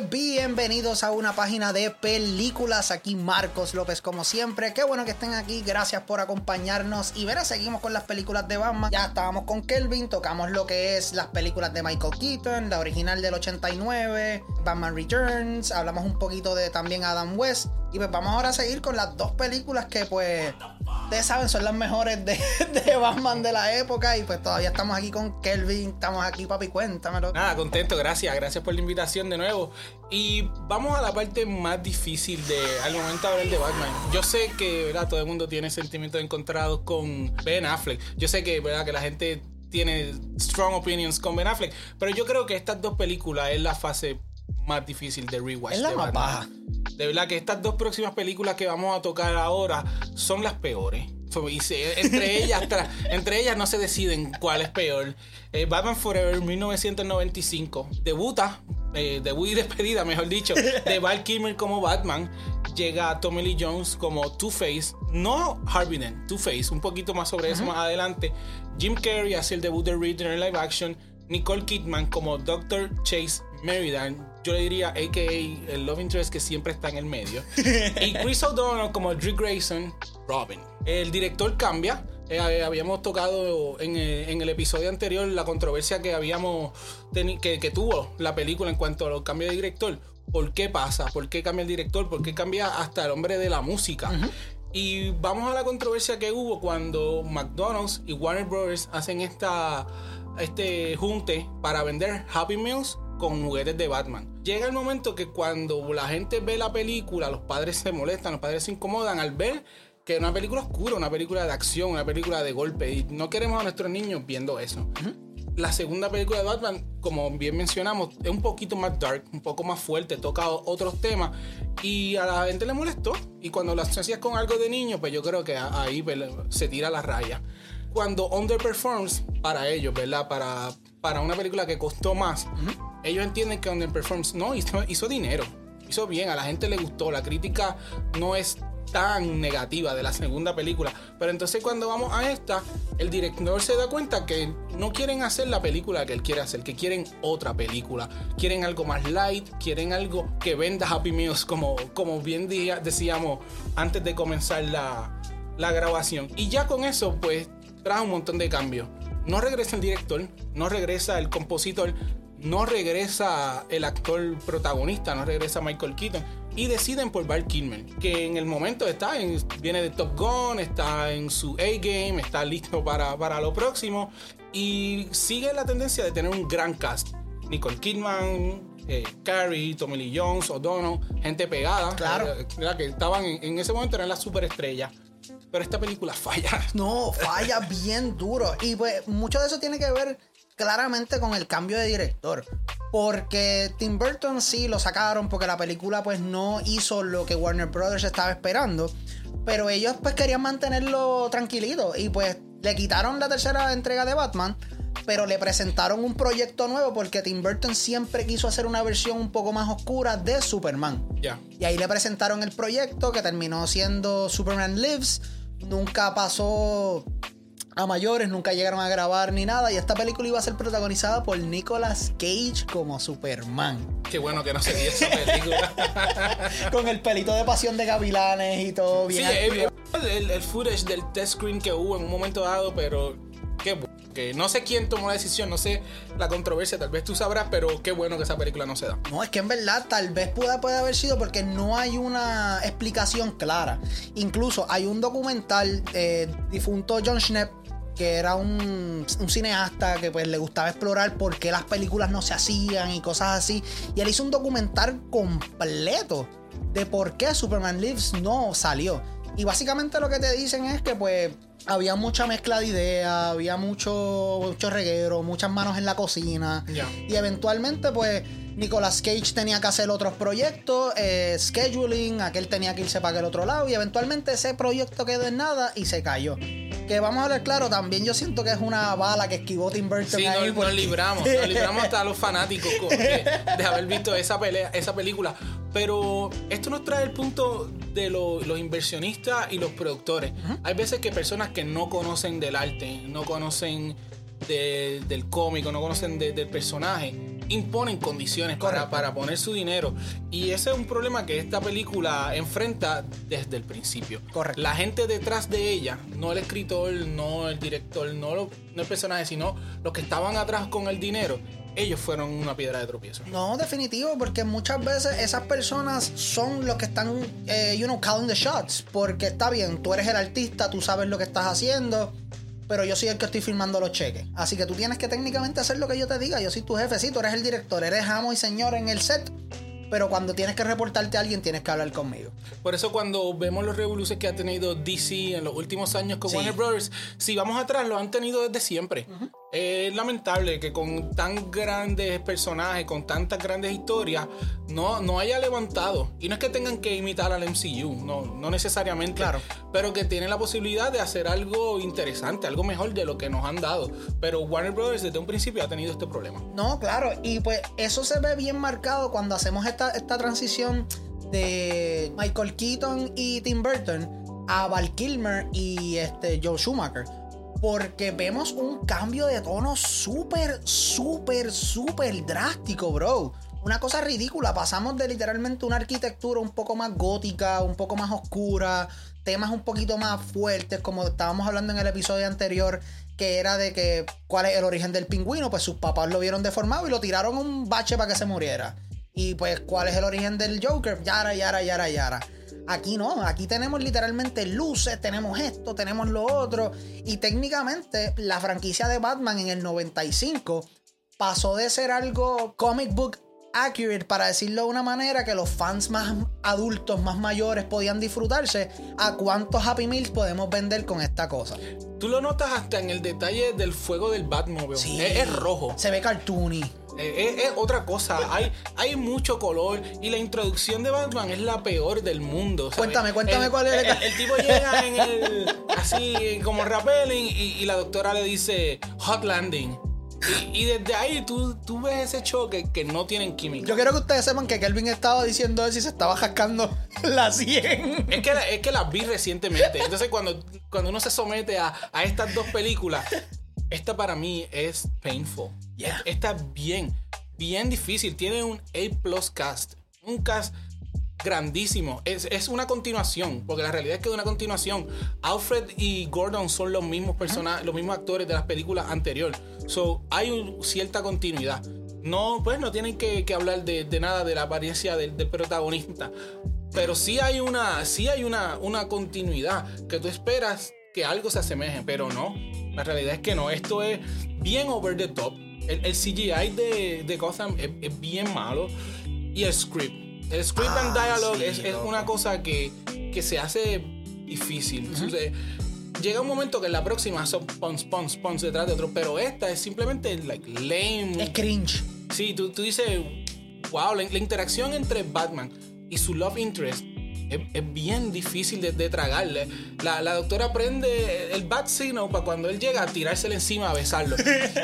bienvenidos a una página de películas. Aquí Marcos López, como siempre. Qué bueno que estén aquí. Gracias por acompañarnos. Y verá, seguimos con las películas de Batman. Ya estábamos con Kelvin, tocamos lo que es las películas de Michael Keaton, la original del 89, Batman Returns. Hablamos un poquito de también Adam West. Y pues vamos ahora a seguir con las dos películas que pues ustedes saben son las mejores de, Batman de la época y pues todavía estamos aquí con Kelvin, estamos aquí papi, cuéntamelo. Nada, contento, gracias, gracias por la invitación de nuevo. Y vamos a la parte más difícil de al momento hablar de Batman. Yo sé que ¿verdad? todo el mundo tiene sentimientos encontrados con Ben Affleck. Yo sé que, ¿verdad? que la gente tiene strong opinions con Ben Affleck, pero yo creo que estas dos películas es la fase más difícil de rewatch. Es la de más Batman. baja. De verdad que estas dos próximas películas que vamos a tocar ahora son las peores. Entre, ellas, entre ellas no se deciden cuál es peor. Eh, Batman Forever 1995 debuta, eh, debut y despedida, mejor dicho, de Val Kilmer como Batman. Llega Tommy Lee Jones como Two-Face, no Harvey Dent, Two-Face, un poquito más sobre eso más adelante. Jim Carrey hace el debut de Reader en live action. Nicole Kidman como Dr. Chase Meridan, yo le diría AKA el love interest que siempre está en el medio. y Chris O'Donnell como Drew Grayson, Robin. El director cambia. Eh, habíamos tocado en, eh, en el episodio anterior la controversia que habíamos que tuvo la película en cuanto a los cambios de director. ¿Por qué pasa? ¿Por qué cambia el director? ¿Por qué cambia hasta el hombre de la música? Y vamos a la controversia que hubo cuando McDonald's y Warner Brothers hacen esta, este junte para vender Happy Meals con juguetes de Batman. Llega el momento que cuando la gente ve la película, los padres se molestan, los padres se incomodan al ver que es una película oscura, una película de acción, una película de golpe. Y no queremos a nuestros niños viendo eso. La segunda película de Batman, como bien mencionamos, es un poquito más dark, un poco más fuerte, toca otros temas y a la gente le molestó. Y cuando lo asocias con algo de niño, pues yo creo que ahí pues, se tira la raya. Cuando underperforms para ellos, ¿verdad? Para, para una película que costó más, ellos entienden que underperforms no hizo, dinero, hizo bien, a la gente le gustó, la crítica no es tan negativa de la segunda película. Pero entonces cuando vamos a esta, el director se da cuenta que no quieren hacer la película que él quiere hacer, que quieren otra película. Quieren algo más light, quieren algo que venda Happy Meals, como, como bien decíamos antes de comenzar la, la grabación. Y ya con eso, pues, trae un montón de cambios. No regresa el director, no regresa el compositor, no regresa el actor protagonista, no regresa Michael Keaton. Y deciden por Val Kilmer, que en el momento está en, viene de Top Gun, está en su A-game, está listo para, para lo próximo. Y sigue la tendencia de tener un gran cast. Nicole Kidman, eh, Carrie, Tommy Lee Jones, O'Donnell, gente pegada. Claro. eh, ¿verdad? que estaban en, en ese momento eran las superestrellas. Pero esta película falla. No, falla bien duro. Y pues mucho de eso tiene que ver claramente con el cambio de director. Porque Tim Burton sí lo sacaron porque la película pues no hizo lo que Warner Brothers estaba esperando. Pero ellos pues querían mantenerlo tranquilito. Y pues le quitaron la tercera entrega de Batman. Pero le presentaron un proyecto nuevo porque Tim Burton siempre quiso hacer una versión un poco más oscura de Superman. Ya. Y ahí le presentaron el proyecto que terminó siendo Superman Lives. Nunca pasó a mayores, nunca llegaron a grabar ni nada. Y esta película iba a ser protagonizada por Nicolas Cage como Superman. Qué bueno que no se vio esa película. Con el pelito de pasión de gavilanes y todo sí, bien. eh, el, el footage del test screen que hubo en un momento dado, pero qué bueno. Que no sé quién tomó la decisión, no sé la controversia, tal vez tú sabrás, pero qué bueno que esa película no se da. No, es que en verdad tal vez pueda, puede haber sido porque no hay una explicación clara. Incluso hay un documental eh, difunto John Schnepp que era un, un cineasta que pues le gustaba explorar por qué las películas no se hacían y cosas así. Y él hizo un documental completo de por qué Superman Lives no salió. Y básicamente lo que te dicen es que pues había mucha mezcla de ideas, había mucho, mucho reguero, muchas manos en la cocina. Y eventualmente, pues, Nicolas Cage tenía que hacer otros proyectos, eh, scheduling, aquel tenía que irse para aquel otro lado, y eventualmente ese proyecto quedó en nada y se cayó. Que vamos a hablar claro, también yo siento que es una bala que esquivó Tim Burton Sí, ahí. nos, porque- nos libramos, nos libramos hasta los fanáticos co- de, de haber visto esa, pelea, esa película. Pero esto nos trae el punto de lo- los inversionistas y los productores. Hay veces que personas que no conocen del arte, no conocen de- del cómico, no conocen de- del personaje, imponen condiciones para, para poner su dinero. Y ese es un problema que esta película enfrenta desde el principio. Correcto. La gente detrás de ella, no el escritor, no el director, no, lo- no el personaje, sino los que estaban atrás con el dinero, ellos fueron una piedra de tropiezo. No, definitivo, porque muchas veces esas personas son los que están, eh, you know, calling the shots. Porque está bien, tú eres el artista, tú sabes lo que estás haciendo, pero yo soy el que estoy firmando los cheques. Así que tú tienes que técnicamente hacer lo que yo te diga. Yo soy tu jefe, sí, tú eres el director, eres amo y señor en el set. Pero cuando tienes que reportarte a alguien, tienes que hablar conmigo. Por eso cuando vemos los revoluciones que ha tenido DC en los últimos años con Sí. Warner Brothers, si vamos atrás, lo han tenido desde siempre. Es lamentable que con tan grandes personajes, con tantas grandes historias, no, no haya levantado. Y no es que tengan que imitar al MCU, no, no necesariamente. Claro. Pero que tienen la posibilidad de hacer algo interesante, algo mejor de lo que nos han dado. Pero Warner Brothers desde un principio ha tenido este problema. No, claro, y pues eso se ve bien marcado cuando hacemos esta, transición de Michael Keaton y Tim Burton a Val Kilmer y este Joe Schumacher. Porque vemos un cambio de tono súper, súper, súper drástico, bro. Una cosa ridícula. Pasamos de literalmente una arquitectura un poco más gótica, un poco más oscura, temas un poquito más fuertes, como estábamos hablando en el episodio anterior, que era de que cuál es el origen del pingüino. Pues sus papás lo vieron deformado y lo tiraron a un bache para que se muriera. Y pues, ¿cuál es el origen del Joker? Yara, yara, yara, yara. Aquí no, aquí tenemos literalmente luces, tenemos esto, tenemos lo otro. Y técnicamente la franquicia de Batman en el 95 pasó de ser algo comic book accurate, para decirlo de una manera, que los fans más adultos, más mayores podían disfrutarse, a cuántos Happy Meals podemos vender con esta cosa. Tú lo notas hasta en el detalle del fuego del Batmobile. Sí. Es, es rojo. Se ve cartoony. Eh, Es, es otra cosa. Hay, hay mucho color y la introducción de Batman es la peor del mundo. ¿sabes? Cuéntame, cuéntame El- cuál es el- El, el tipo llega en el. Así como rappelling y, y la doctora le dice Hot Landing. Y, y desde ahí tú, tú ves ese choque que no tienen química. Yo quiero que ustedes sepan que Kelvin estaba diciendo eso y se estaba jascando la 100. Es que, es que las vi recientemente. Entonces, cuando, cuando uno se somete a, a estas dos películas, esta para mí es painful. Yeah. Esta es bien, bien difícil. Tiene un A cast. Un cast grandísimo. Es, es una continuación, porque la realidad es que es una continuación. Alfred y Gordon son los mismos personajes, los mismos actores de las películas anteriores. So, hay un- cierta continuidad. No, pues no tienen que, que hablar de, de nada de la apariencia del, del protagonista. Pero sí hay una, sí hay una, una continuidad que tú esperas que algo se asemeje, pero no. La realidad es que no. Esto es bien over the top. El, el CGI de, de Gotham es, es bien malo. Y el script. El script and Ah, dialogue sí, es, es una cosa que, que se hace difícil. O sea, llega un momento que en la próxima son pons, pons, pons detrás de otro, pero esta es simplemente like, lame. Es cringe. Sí, tú, tú dices, wow, la, la interacción entre Batman y su love interest es, es bien difícil de, de tragarle. La, la doctora prende el bat signal para cuando él llega a tirárselo encima a besarlo.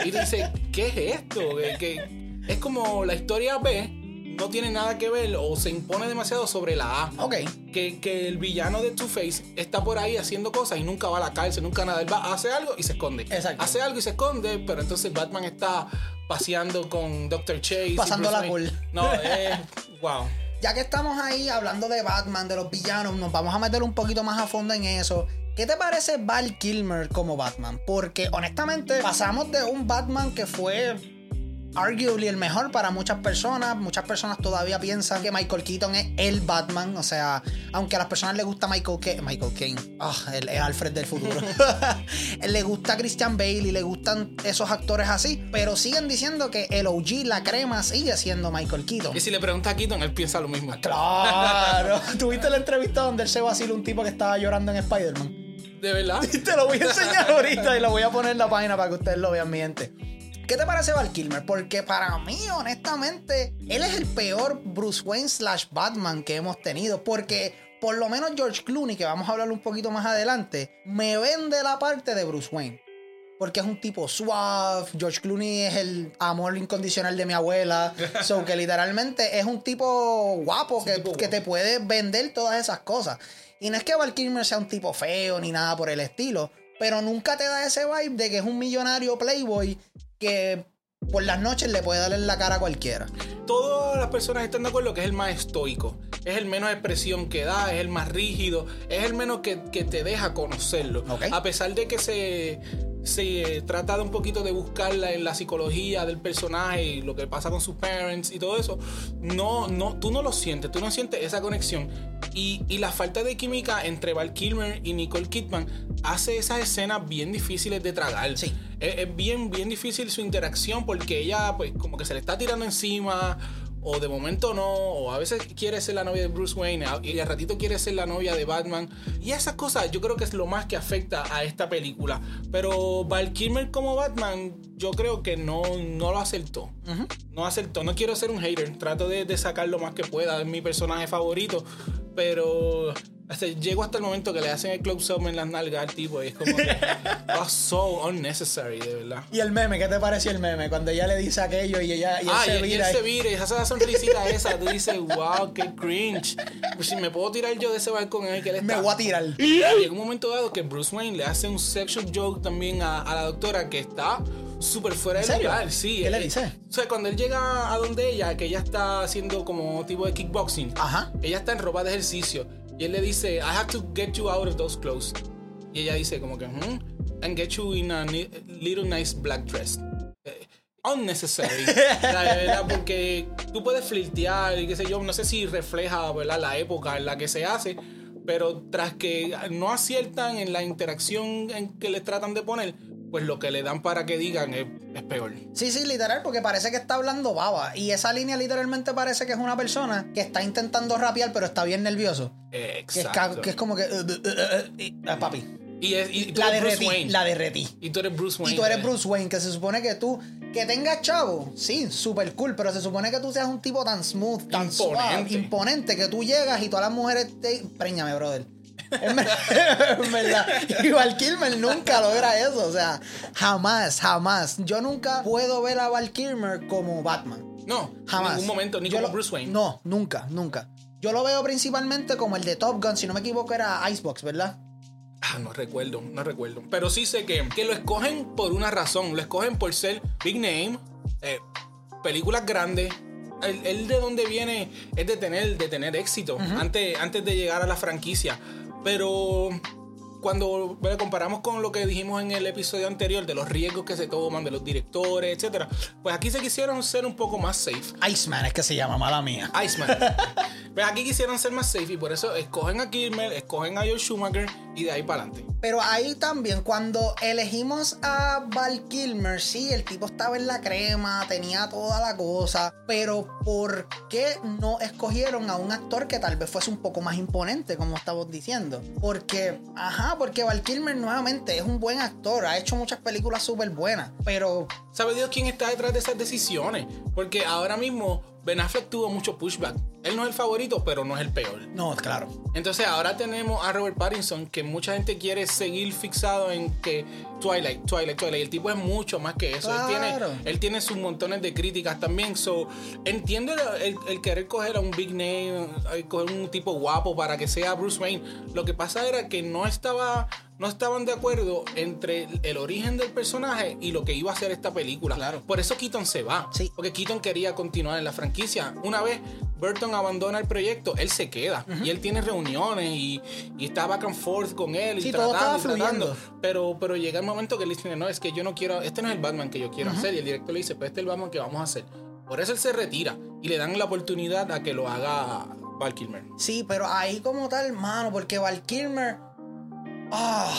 Y tú dices, ¿qué es esto? Que, que es como la historia B no tiene nada que ver o se impone demasiado sobre la A. Ok. Que, que el villano de Two-Face está por ahí haciendo cosas y nunca va a la cárcel, nunca nada. Él va, hace algo y se esconde. Exacto. Hace algo y se esconde, pero entonces Batman está paseando con Dr. Chase. Bruce Wayne. cool. No, es. wow. Ya que estamos ahí hablando de Batman, de los villanos, nos vamos a meter un poquito más a fondo en eso. ¿Qué te parece Val Kilmer como Batman? Porque honestamente pasamos de un Batman que fue arguably el mejor para muchas personas. Muchas personas todavía piensan que Michael Keaton es el Batman. O sea, aunque a las personas les gusta Michael Kane, Michael Kane, ah, el, el Alfred del futuro. le gusta Christian Bale y le gustan esos actores así. Pero siguen diciendo que el OG, la crema, sigue siendo Michael Keaton. Y si le preguntas a Keaton, él piensa lo mismo. Claro. ¿Tuviste la entrevista donde él se vaciló un tipo que estaba llorando en Spider-Man? De verdad. Te lo voy a enseñar ahorita y lo voy a poner en la página para que ustedes lo vean, mi gente. ¿Qué te parece Val Kilmer? Porque para mí, honestamente, él es el peor Bruce Wayne slash Batman que hemos tenido. Porque por lo menos George Clooney, que vamos a hablar un poquito más adelante, me vende la parte de Bruce Wayne. Porque es un tipo suave. George Clooney es el amor incondicional de mi abuela. So que literalmente es un tipo guapo que, tipo que te puede vender todas esas cosas. Y no es que Val Kilmer sea un tipo feo ni nada por el estilo. Pero nunca te da ese vibe de que es un millonario playboy que por las noches le puede dar en la cara a cualquiera. Todas las personas están de acuerdo que es el más estoico, es el menos expresión que da, es el más rígido, es el menos que, que te deja conocerlo. A pesar de que se, se trata de un poquito de buscarla en la psicología del personaje y lo que pasa con sus parents y todo eso, no, no, tú no lo sientes, tú no sientes esa conexión. Y, y la falta de química entre Val Kilmer y Nicole Kidman hace esas escenas bien difíciles de tragar. Sí. Es, es bien, bien difícil su interacción porque ella, pues, como que se le está tirando encima, o de momento no, o a veces quiere ser la novia de Bruce Wayne, y al ratito quiere ser la novia de Batman. Y esas cosas yo creo que es lo más que afecta a esta película. Pero Val Kilmer como Batman, yo creo que no, no lo acertó. No acertó. No quiero ser un hater, trato de, de sacar lo más que pueda, es mi personaje favorito, pero. Hasta- llego hasta el momento que le hacen el close-up en las nalgas al tipo y es como que was so unnecessary, de verdad. ¿Y el meme? ¿Qué te pareció el meme? Cuando ella le dice aquello y ella y él Ah, se y, y él vira. se vira y hace la sonrisita esa. Tú dices, wow, qué cringe. Pues si me puedo tirar yo de ese balcón en el que él está. Me voy a tirar. Y llega un momento dado que Bruce Wayne le hace un sexual joke también a, a la doctora que está súper fuera ¿En de lugar. Sí, ¿Qué le eh, dice? O sea, cuando él llega a donde ella, que ella está haciendo como tipo de kickboxing, Ajá. ella está en ropa de ejercicio y él le dice, I have to get you out of those clothes. Y ella dice como que, hmm, and get you in a little nice black dress. Eh, Unnecessary, la verdad, porque tú puedes flirtear y qué sé yo, no sé si refleja ¿verdad? la época en la que se hace, pero tras que no aciertan en la interacción en que les tratan de poner, pues lo que le dan para que digan es, es peor. Sí, sí, literal, porque parece que está hablando baba. Y esa línea literalmente parece que es una persona que está intentando rapear, pero está bien nervioso. Que es, ca- Exacto. que es como que. uh, uh, uh, ah, papi. Y, es, y tú La eres Bruce derretí. Wayne. La derretí. Y tú eres Bruce Wayne. Y tú eres eh. Bruce Wayne, que se supone que tú, que tengas chavo, sí, súper cool, pero se supone que tú seas un tipo tan smooth, tan suave, Imponente. imponente, que tú llegas y todas las mujeres te... Préñame, brother. En verdad. Igual Kilmer nunca logra eso, o sea, jamás, jamás. Yo nunca puedo ver a Val Kilmer como Batman. No, Jamás. En ningún momento, ni Yo como lo- Bruce Wayne. No, nunca, nunca. Yo lo veo principalmente como el de Top Gun, si no me equivoco era Icebox, ¿verdad? Ah, no recuerdo, no recuerdo. Pero sí sé que, que lo escogen por una razón. Lo escogen por ser big name, eh, películas grandes. Él, de donde viene es de tener, de tener éxito antes, antes de llegar a la franquicia. Pero cuando bueno, comparamos con lo que dijimos en el episodio anterior de los riesgos que se toman, de los directores, etcétera, pues aquí se quisieron ser un poco más safe. Iceman es que se llama, mala mía. Iceman. Pero aquí quisieron ser más safe y por eso escogen a Kilmer, escogen a Joe Schumacher y de ahí para adelante. Pero ahí también, cuando elegimos a Val Kilmer, sí, el tipo estaba en la crema, tenía toda la cosa. Pero ¿por qué no escogieron a un actor que tal vez fuese un poco más imponente, como estamos diciendo? Porque, ajá, porque Val Kilmer nuevamente es un buen actor, ha hecho muchas películas súper buenas. Pero ¿Sabe Dios quién está detrás de esas decisiones? Porque ahora mismo Ben Affleck tuvo mucho pushback. Él no es el favorito, pero no es el peor. no, claro. Entonces ahora tenemos a Robert Pattinson, que mucha gente quiere seguir fixado en que Twilight, Twilight, Twilight. El tipo es mucho más que eso. Él, Claro. tiene, él tiene sus montones de críticas también. So, entiendo el, querer coger a un big name, coger un tipo guapo para que sea Bruce Wayne. Lo que pasa era que no estaba... No estaban de acuerdo entre el origen del personaje y lo que iba a ser esta película. Claro. Por eso Keaton se va. Sí. Porque Keaton quería continuar en la franquicia. Una vez Burton abandona el proyecto, él se queda. Y él tiene reuniones y, y está back and forth con él. Y tratando, y tratando. Pero, pero llega el momento que él dice, no, es que yo no quiero, este no es el Batman que yo quiero hacer. Y el director le dice, pues este es el Batman que vamos a hacer. Por eso él se retira y le dan la oportunidad a que lo haga Val Kilmer. Sí, pero ahí como tal, mano, porque Val Kilmer. Ah.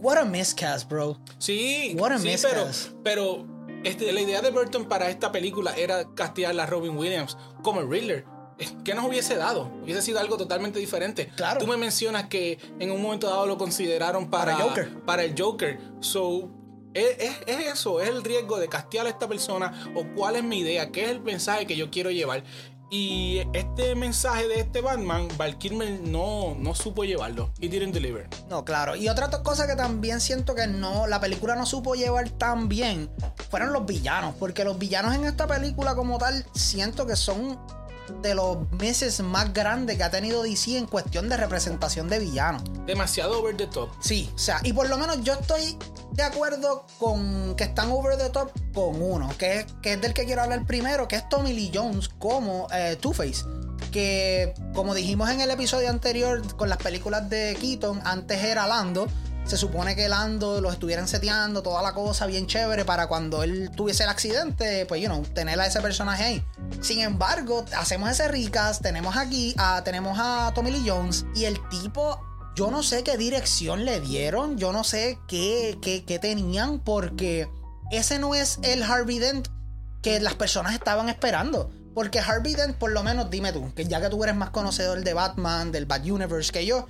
what a miscast, bro. Sí, What a sí, miscast. pero, pero este, la idea de Burton para esta película era castear a Robin Williams como el Riddler. ¿Qué nos hubiese dado? Hubiese sido algo totalmente diferente. Claro. Tú me mencionas que en un momento dado lo consideraron para, Para Joker. para el Joker. So, es, es- es eso, es el riesgo de castear a esta persona o cuál es mi idea, qué es el mensaje que yo quiero llevar. Y este mensaje de este Batman, Val no, no supo llevarlo. He didn't deliver. No, claro. Y otra cosa que también siento que no, la película no supo llevar tan bien fueron los villanos. Porque los villanos en esta película como tal siento que son de los meses más grandes que ha tenido DC en cuestión de representación de villanos. Demasiado over the top. Sí, o sea, y por lo menos yo estoy de acuerdo con que están over the top con uno, que es, que es del que quiero hablar primero, que es Tommy Lee Jones como eh, Two-Face. Que, como dijimos en el episodio anterior con las películas de Keaton, antes era Lando. Se supone que Lando lo estuvieran seteando, toda la cosa bien chévere para cuando él tuviese el accidente, pues, you know, tener a ese personaje ahí. Sin embargo, hacemos ese recast, tenemos aquí, a, tenemos a Tommy Lee Jones y el tipo yo no sé qué dirección le dieron, yo no sé qué, qué, qué, tenían, porque ese no es el Harvey Dent que las personas estaban esperando. Porque Harvey Dent, por lo menos, dime tú, que ya que tú eres más conocedor de Batman, del Bat Universe que yo,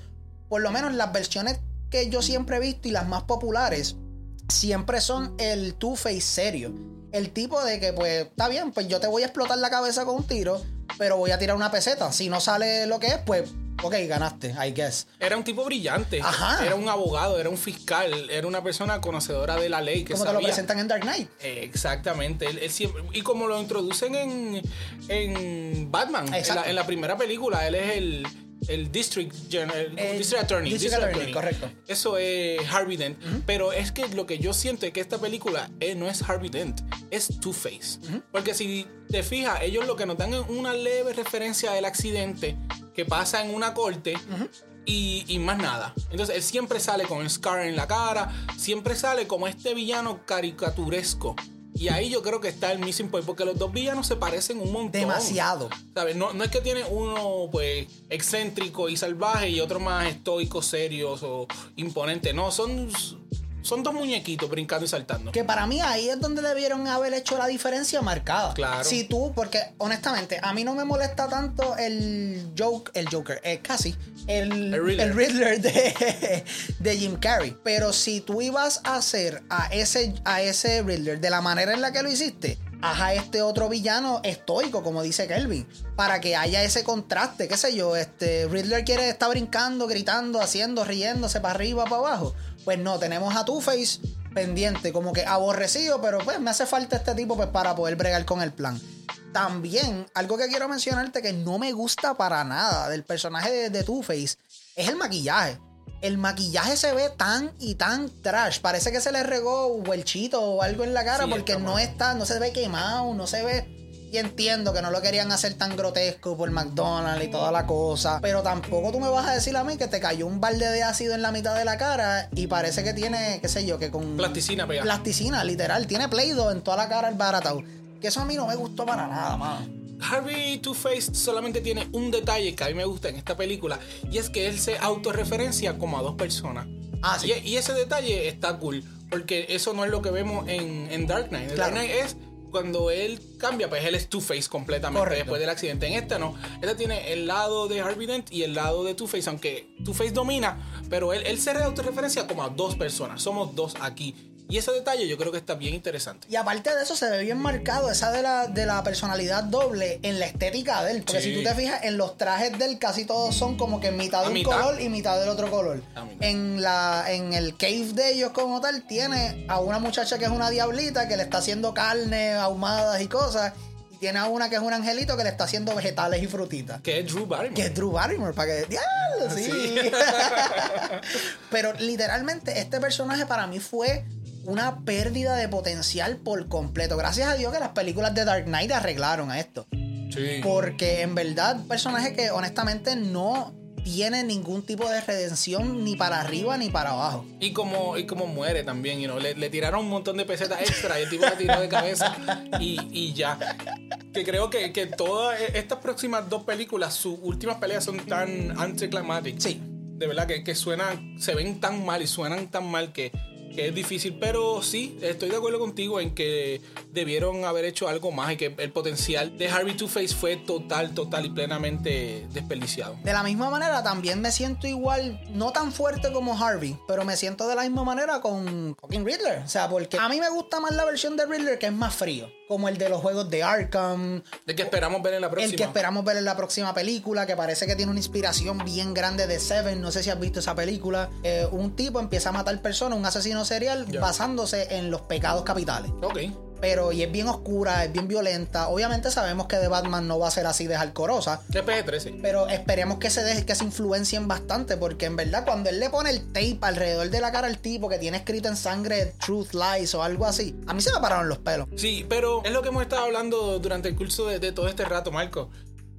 por lo menos las versiones que yo siempre he visto y las más populares, siempre son el Two-Face serio. El tipo de que, pues, está bien, pues yo te voy a explotar la cabeza con un tiro, pero voy a tirar una peseta. Si no sale lo que es, pues ok, ganaste, I guess. Era un tipo brillante. Ajá. Era un abogado, era un fiscal, era una persona conocedora de la ley. Que como te lo presentan en Dark Knight. Eh, exactamente. Él, él siempre, y como lo introducen en, en Batman, en la, en la, primera película, él es el, el District, General, El District Attorney. District Attorney, correcto. Eso es Harvey Dent. Pero es que lo que yo siento es que esta película eh, no es Harvey Dent, es Two-Face. Porque si te fijas, ellos lo que nos dan es una leve referencia del accidente que pasa en una corte. Y, y, más nada. Entonces él siempre sale con el scar en la cara, siempre sale como este villano caricaturesco. Y ahí yo creo que está el missing point, porque los dos villanos se parecen un montón. Demasiado. ¿Sabes? No, no es que tiene uno pues excéntrico y salvaje y otro más estoico, serios o imponente. No, son, son dos muñequitos brincando y saltando. Que para mí ahí es donde debieron haber hecho la diferencia marcada. Claro. Si tú, porque honestamente, a mí no me molesta tanto el joke, el Joker, eh, casi, el, El Riddler. el Riddler de, de Jim Carrey. Pero si tú ibas a hacer a ese, a ese Riddler de la manera en la que lo hiciste, haz a este otro villano estoico, como dice Kelvin, para que haya ese contraste, qué sé yo, este Riddler quiere estar brincando, gritando, haciendo, riéndose para arriba, para abajo. Pues no, tenemos a Two-Face pendiente, como que aborrecido, pero pues me hace falta este tipo pues para poder bregar con el plan. También, algo que quiero mencionarte que no me gusta para nada del personaje de, de Two-Face es el maquillaje. El maquillaje se ve tan y tan trash. Parece que se le regó huelchito o algo en la cara Sí, porque no está, no se ve quemado, no se ve. Y entiendo que no lo querían hacer tan grotesco por McDonald's y toda la cosa. Pero tampoco tú me vas a decir a mí que te cayó un balde de ácido en la mitad de la cara y parece que tiene, qué sé yo, que con. Plasticina pegada. Plasticina, literal. Tiene Play-Doh en toda la cara el baratao. Que eso a mí no me gustó para nada, mano. Harvey Two-Face solamente tiene un detalle que a mí me gusta en esta película y es que él se autorreferencia como a dos personas. Ah, sí. Y, y ese detalle está cool, porque eso no es lo que vemos en, en Dark Knight. Claro. Dark Knight es cuando él cambia, pues él es Two-Face completamente Correcto. después del accidente. En esta no. Esta tiene el lado de Harvey Dent y el lado de Two-Face, aunque Two-Face domina, pero él, él se autorreferencia como a dos personas. Somos dos aquí. Y ese detalle yo creo que está bien interesante. Y aparte de eso, se ve bien marcado esa de la, de la personalidad doble en la estética de él. Porque Sí. si tú te fijas, en los trajes de él casi todos son como que mitad de A un mitad. color y mitad del otro color. En, la, en el cave de ellos como tal, tiene a una muchacha que es una diablita que le está haciendo carne, ahumadas y cosas. Y tiene a una que es un angelito que le está haciendo vegetales y frutitas. Que es Drew Barrymore. Que es Drew Barrymore, para que. ¡Diablo! Sí. Sí. Pero literalmente, este personaje para mí fue una pérdida de potencial por completo. Gracias a Dios que las películas de Dark Knight arreglaron a esto. Sí. Porque en verdad, personaje que honestamente no tiene ningún tipo de redención ni para arriba ni para abajo. Y como, y como muere también, you know, le, le tiraron un montón de pesetas extra y el tipo la tiró de cabeza y, y ya. Que creo que, que todas estas próximas dos películas, sus últimas peleas son tan anticlimáticas. Sí. De verdad que, que suenan, se ven tan mal y suenan tan mal que, es difícil. Pero sí, estoy de acuerdo contigo en que debieron haber hecho algo más y que el potencial de Harvey Two-Face fue total, total y plenamente desperdiciado. De la misma manera, también me siento igual, no tan fuerte como Harvey, pero me siento de la misma manera con fucking Riddler. O sea, porque a mí me gusta más la versión de Riddler que es más frío, como el de los juegos de Arkham, De que esperamos ver en la próxima. el que esperamos ver en la próxima película, que parece que tiene una inspiración bien grande de Seven. No sé si has visto esa película. Eh, un tipo empieza a matar personas, un asesino serial, basándose en los pecados capitales. Ok. Pero y es bien oscura, es bien violenta. Obviamente sabemos que de Batman no va a ser así de alcorosa. De PG-13. Pero esperemos que se deje, que se influencien bastante, porque en verdad cuando él le pone el tape alrededor de la cara al tipo que tiene escrito en sangre Truth Lies o algo así, a mí se me pararon los pelos. Sí, pero es lo que hemos estado hablando durante el curso de, de todo este rato, Marco.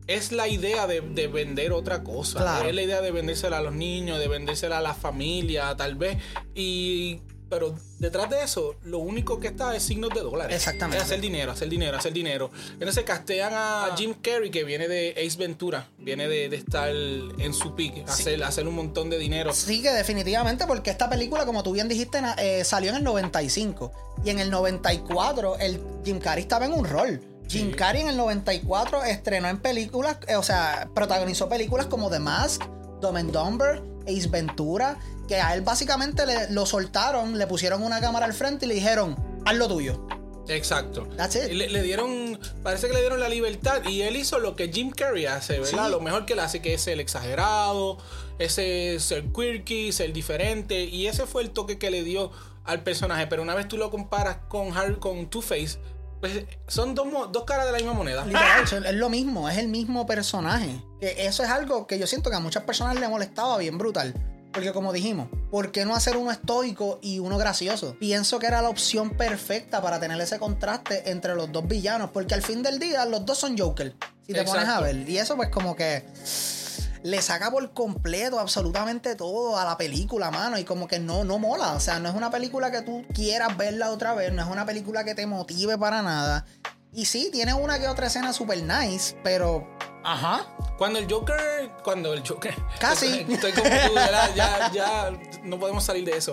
Es la idea de, de vender otra cosa. Claro. Es la idea de vendérsela a los niños, de vendérsela a la familia, tal vez. Y. Pero detrás de eso, lo único que está es signos de dólares. Exactamente. Es hacer dinero, hacer dinero, hacer dinero. Entonces castean a Jim Carrey, que viene de Ace Ventura. Viene de, de estar en su pique, hacer, hacer un montón de dinero. Sí, que definitivamente, porque esta película, como tú bien dijiste, eh, salió en el 95. Y en el 94, el Jim Carrey estaba en un rol. Jim Sí. Carrey en el 94 estrenó en películas, eh, o sea, protagonizó películas como The Mask, Dumb and Dumber, Ace Ventura, que a él básicamente le, lo soltaron, le pusieron una cámara al frente y le dijeron, haz lo tuyo. Exacto. That's it. Le, le dieron, parece que le dieron la libertad y él hizo lo que Jim Carrey hace, ¿verdad? Sí. Lo mejor que él hace, que es el exagerado, ese ser quirky, ser diferente y ese fue el toque que le dio al personaje. Pero una vez tú lo comparas con Harry, con Two-Face, pues son dos, dos caras de la misma moneda. Literal, es lo mismo, es el mismo personaje. Que eso es algo que yo siento que a muchas personas le molestaba bien brutal. Porque como dijimos, ¿por qué no hacer uno estoico y uno gracioso? Pienso que era la opción perfecta para tener ese contraste entre los dos villanos. Porque al fin del día los dos son Joker. Si te pones a ver. Y eso pues como que le saca por completo absolutamente todo a la película, mano. Y como que no, no mola. O sea, no es una película que tú quieras verla otra vez. No es una película que te motive para nada. Y sí, tiene una que otra escena super nice, pero. Ajá. Cuando el Joker, cuando el Joker, Casi. estoy como tú, ¿verdad? ya, ya no podemos salir de eso.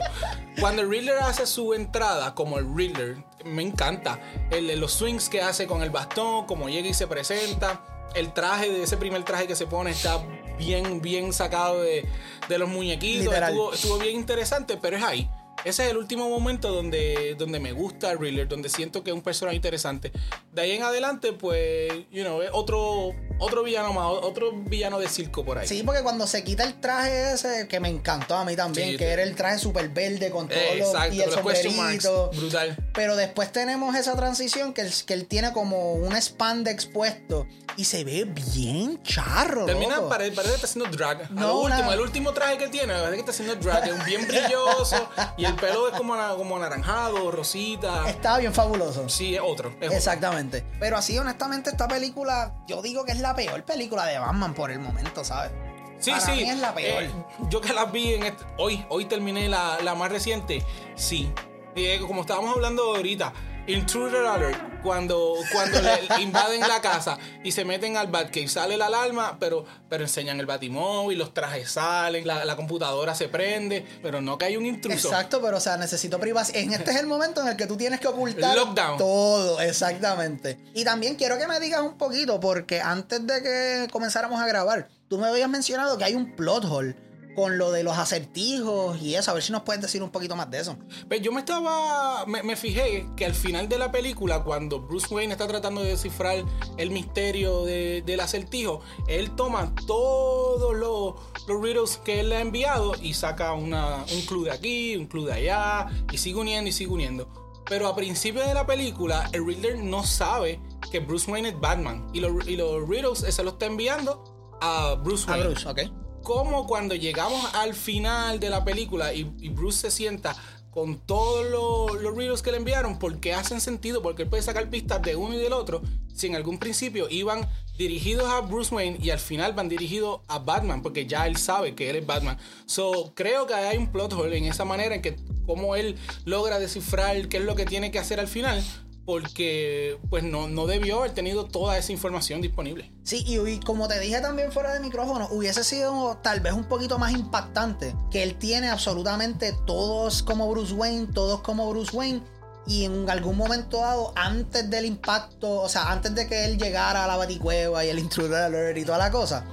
Cuando el Riddler hace su entrada como el Riddler, me encanta. El, los swings que hace con el bastón, como llega y se presenta, el traje de ese primer traje que se pone está bien, bien sacado de, de los muñequitos. Estuvo, estuvo bien interesante, pero es ahí. Ese es el último momento donde, donde me gusta el Riddler, donde siento que es un personaje interesante. De ahí en adelante, pues, you know, es otro, otro villano más, otro villano de circo por ahí. Sí, porque cuando se quita el traje ese, que me encantó a mí también, Sí, que era el traje super verde con todos Eh, exacto, y el sombrerito. Brutal. Pero después tenemos esa transición que él, que él tiene como un spandex puesto y se ve bien charro. Termina, loco. parece, parece que está haciendo drag. A No, lo último, una- el último traje que tiene, parece que está haciendo drag. Es un bien brilloso y el pelo es como, como anaranjado, rosita. Estaba bien fabuloso. Sí, es otro. es otro. Exactamente. Pero así, honestamente, esta película, yo digo que es la peor película de Batman por el momento, ¿sabes? Sí, Para sí. mí es la peor. Eh, yo que las vi en este- hoy, hoy terminé la, la más reciente. Sí. Eh, como estábamos hablando ahorita, Intruder Alert, cuando, cuando le invaden la casa y se meten al Batcave, sale la alarma, pero, pero enseñan el Batimóvil, los trajes salen, la, la computadora se prende, pero no que hay un intruso. Exacto, pero o sea, necesito privacidad. En este es el momento en el que tú tienes que ocultar Lockdown. todo, exactamente. Y también quiero que me digas un poquito, porque antes de que comenzáramos a grabar, tú me habías mencionado que hay un plot hole con lo de los acertijos y eso. A ver si nos puedes decir un poquito más de eso. Pues yo me estaba. Me, me fijé que al final de la película, cuando Bruce Wayne está tratando de descifrar el misterio de- del acertijo, él toma todos los, los riddles que él le ha enviado y saca una, un clue de aquí, un clue de allá, y sigue uniendo y sigue uniendo. Pero a principio de la película, el Riddler no sabe que Bruce Wayne es Batman. Y los, y los riddles se los está enviando a Bruce A Wayne Bruce, ok. Como cuando llegamos al final de la película y, Bruce se sienta con todos los, los riddles que le enviaron, porque hacen sentido, porque él puede sacar pistas de uno y del otro, si en algún principio iban dirigidos a Bruce Wayne y al final van dirigidos a Batman, porque ya él sabe que él es Batman. So, creo que hay un plot hole en esa manera en que cómo él logra descifrar qué es lo que tiene que hacer al final, porque pues no, no debió haber tenido toda esa información disponible. Sí, y, como te dije también fuera de micrófono, hubiese sido tal vez un poquito más impactante que él tiene absolutamente todos como Bruce Wayne, todos como Bruce Wayne, y en algún momento dado, antes del impacto, o sea, antes de que él llegara a la baticueva y el intruder alert y toda la cosa,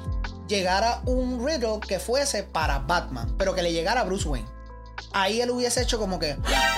llegara un riddle que fuese para Batman, pero que le llegara a Bruce Wayne. Ahí él hubiese hecho como que,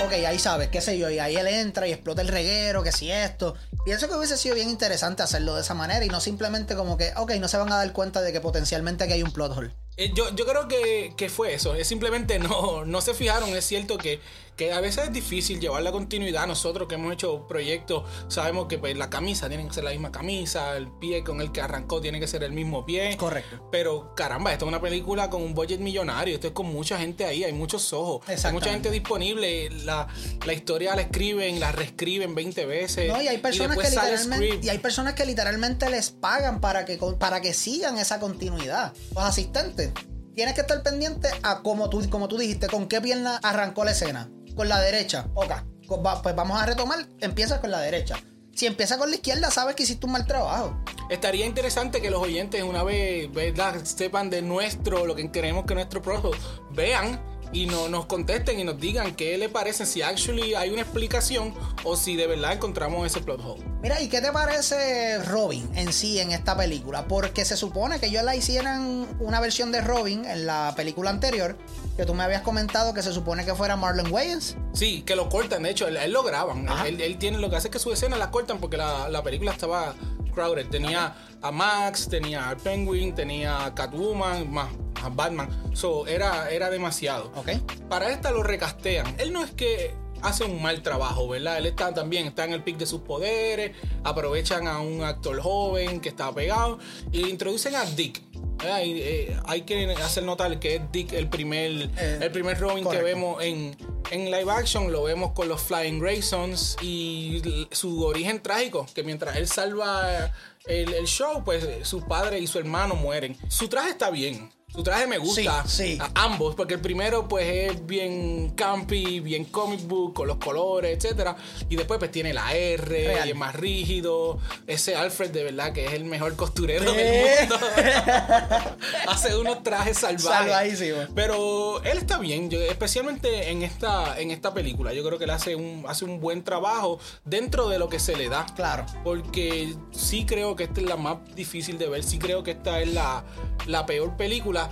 ok, ahí sabes, qué sé yo, y ahí él entra y explota el reguero, que si esto. Pienso que hubiese sido bien interesante hacerlo de esa manera y no simplemente como que, ok, no se van a dar cuenta de que potencialmente aquí hay un plot hole. Eh, Yo, yo creo que, que fue eso. Es simplemente no, no se fijaron. Es cierto que, que a veces es difícil llevar la continuidad. Nosotros que hemos hecho proyectos sabemos que pues, la camisa tiene que ser la misma camisa, el pie con el que arrancó tiene que ser el mismo pie. Correcto. Pero caramba, esto es una película con un budget millonario, esto es con mucha gente ahí, hay muchos ojos, hay mucha gente disponible, la, la historia la escriben, la reescriben 20 veces. No, y hay personas que literalmente y hay personas que literalmente les pagan para que para que sigan esa continuidad. Los asistentes tienes que estar pendiente a como tú como tú dijiste, con qué pierna arrancó la escena. Con la derecha. Ok. Pues vamos a retomar, empiezas con la derecha. Si empieza con la izquierda, sabes que hiciste un mal trabajo. Estaría interesante que los oyentes una vez, ¿verdad? sepan de nuestro, lo que queremos que nuestro projo vean y no, nos contesten y nos digan qué le parece, si actually hay una explicación o si de verdad encontramos ese plot hole. Mira, ¿y qué te parece Robin en sí en esta película? Porque se supone que ellos la hicieran una versión de Robin en la película anterior, que tú me habías comentado que se supone que fuera Marlon Wayans. Sí, que lo cortan, de hecho, él, él lo graban. Él, él tiene lo que hace es que su escena la cortan porque la, la película estaba crowded. Tenía a Max, tenía a Penguin, tenía a Catwoman, más a Batman. So, era, era demasiado. ¿Ok? Para esta lo recastean. Él no es que hace un mal trabajo, ¿verdad? Él está también, está en el pic de sus poderes, aprovechan a un actor joven que está pegado y le introducen a Dick. ¿Verdad? Y, eh, hay que hacer notar que es Dick el primer, Eh, el primer Robin correcto. que vemos en, en live action, lo vemos con los Flying Raisons y su origen trágico, que mientras él salva el, el show, pues su padre y su hermano mueren. Su traje está bien. Su traje me gusta. Sí, sí. A ambos, porque el primero pues es bien campy, bien comic book, con los colores, etcétera. Y después pues tiene la R, Real. y es más rígido. Ese Alfred de verdad que es el mejor costurero del mundo. Hace unos trajes salvajes. Pero él está bien, yo- especialmente en esta, en esta película. Yo creo que él hace un, hace un buen trabajo dentro de lo que se le da. Claro. Porque sí creo que esta es la más difícil de ver. Sí creo que esta es la, la peor película.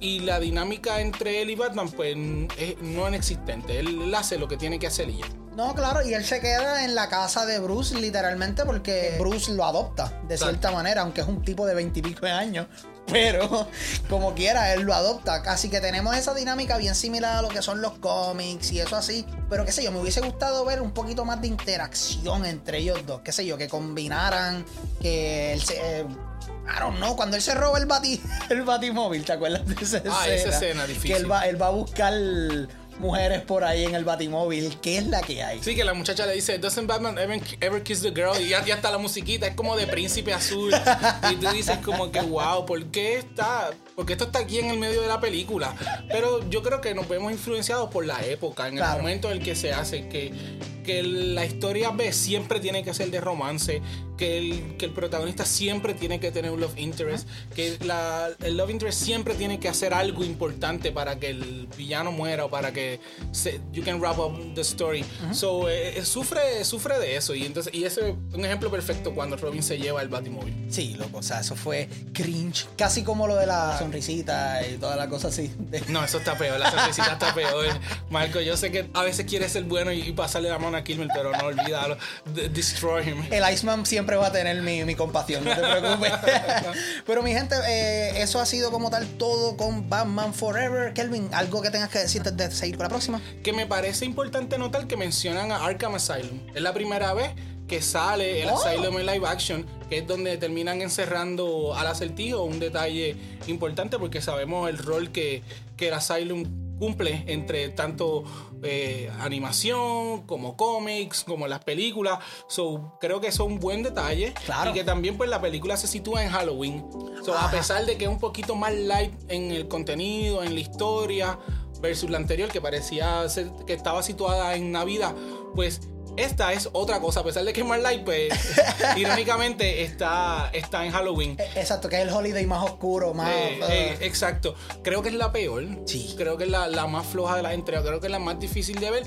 Y la dinámica entre él y Batman, pues es- no es existente. Él, él hace lo que tiene que hacer y ya. No, claro, y él se queda en la casa de Bruce literalmente porque Bruce lo adopta de cierta manera, aunque es un tipo de veintipico de años. Pero como quiera, él lo adopta. Así que tenemos esa dinámica bien similar a lo que son los cómics y eso así. Pero qué sé yo, me hubiese gustado ver un poquito más de interacción entre ellos dos. Qué sé yo, que combinaran, que él se... eh, I don't know, cuando él se roba el, bati, el batimóvil, ¿te acuerdas de esa escena? Ah, esa escena difícil. Que él va, él va a buscar mujeres por ahí en el batimóvil. ¿Qué es la que hay? Sí, que la muchacha le dice, doesn't Batman ever, ever kiss the girl? Y ya, ya está la musiquita, es como de príncipe azul. Y tú dices como que, wow, ¿por qué está? Porque esto está aquí en el medio de la película. Pero yo creo que nos vemos influenciados por la época, en Claro. el momento en el que se hace, que, que la historia B siempre tiene que ser de romance, que el, que el protagonista siempre tiene que tener un love interest, que la- el love interest siempre tiene que hacer algo importante para que el villano muera o para que se, you can wrap up the story. So, eh, eh, sufre, sufre de eso. Y entonces, y ese es un ejemplo perfecto cuando Robin se lleva el Batimóvil. Sí, loco, o sea, eso fue cringe. Casi como lo de la sonrisita y toda la cosa así. No, eso está peor, la sonrisita está peor. Marco, yo sé que a veces quieres ser bueno y, y pasarle la mano pero no olvídalo. Destroy him. El Iceman siempre va a tener mi, mi compasión, no te preocupes. Pero mi gente, eh, eso ha sido como tal todo con Batman Forever. Kelvin, ¿algo que tengas que decir antes de seguir con la próxima? que me parece importante notar que mencionan a Arkham Asylum. Es la primera vez que sale el Oh. Asylum en live action, que es donde terminan encerrando al acertijo. Un detalle importante porque sabemos el rol que, que el Asylum cumple entre tanto eh, animación como cómics, como las películas. So, creo que eso es un buen detalle. Claro. Y que también pues la película se sitúa en Halloween. So, a pesar de que es un poquito más light en el contenido, en la historia, versus la anterior que parecía ser que estaba situada en Navidad, pues esta es otra cosa. A pesar de que es más light, pues irónicamente está, está en Halloween. Eh, Exacto, que es el holiday más oscuro, más. Eh, uh, eh, exacto. Creo que es la peor. Sí. Creo que es la, la más floja de las entregas. Creo que es la más difícil de ver.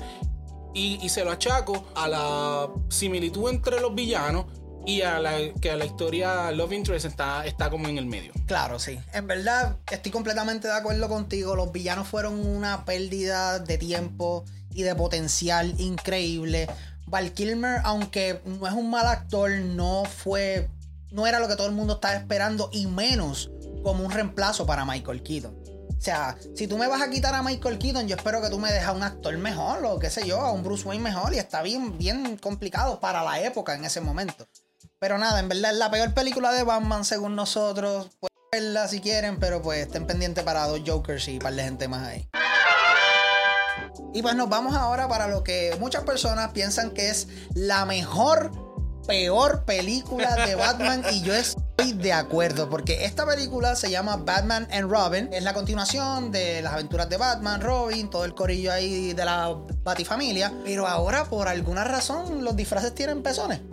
Y, y se lo achaco a la similitud entre los villanos y a la que a la historia Love Interest está, está como en el medio. Claro, sí. En verdad, estoy completamente de acuerdo contigo. Los villanos fueron una pérdida de tiempo y de potencial increíble. Val Kilmer, aunque no es un mal actor, no fue. No era lo que todo el mundo estaba esperando, y menos como un reemplazo para Michael Keaton. O sea, si tú me vas a quitar a Michael Keaton, yo espero que tú me dejes a un actor mejor o qué sé yo, a un Bruce Wayne mejor. Y está bien, bien complicado para la época en ese momento. Pero nada, en verdad es la peor película de Batman según nosotros. Pueden verla si quieren, pero pues estén pendientes para dos Jokers y un par de gente más ahí. Y pues nos vamos ahora para lo que muchas personas piensan que es la mejor, peor película de Batman y yo estoy de acuerdo porque esta película se llama Batman and Robin, es la continuación de las aventuras de Batman, Robin, todo el corillo ahí de la Batifamilia, pero ahora por alguna razón los disfraces tienen pezones.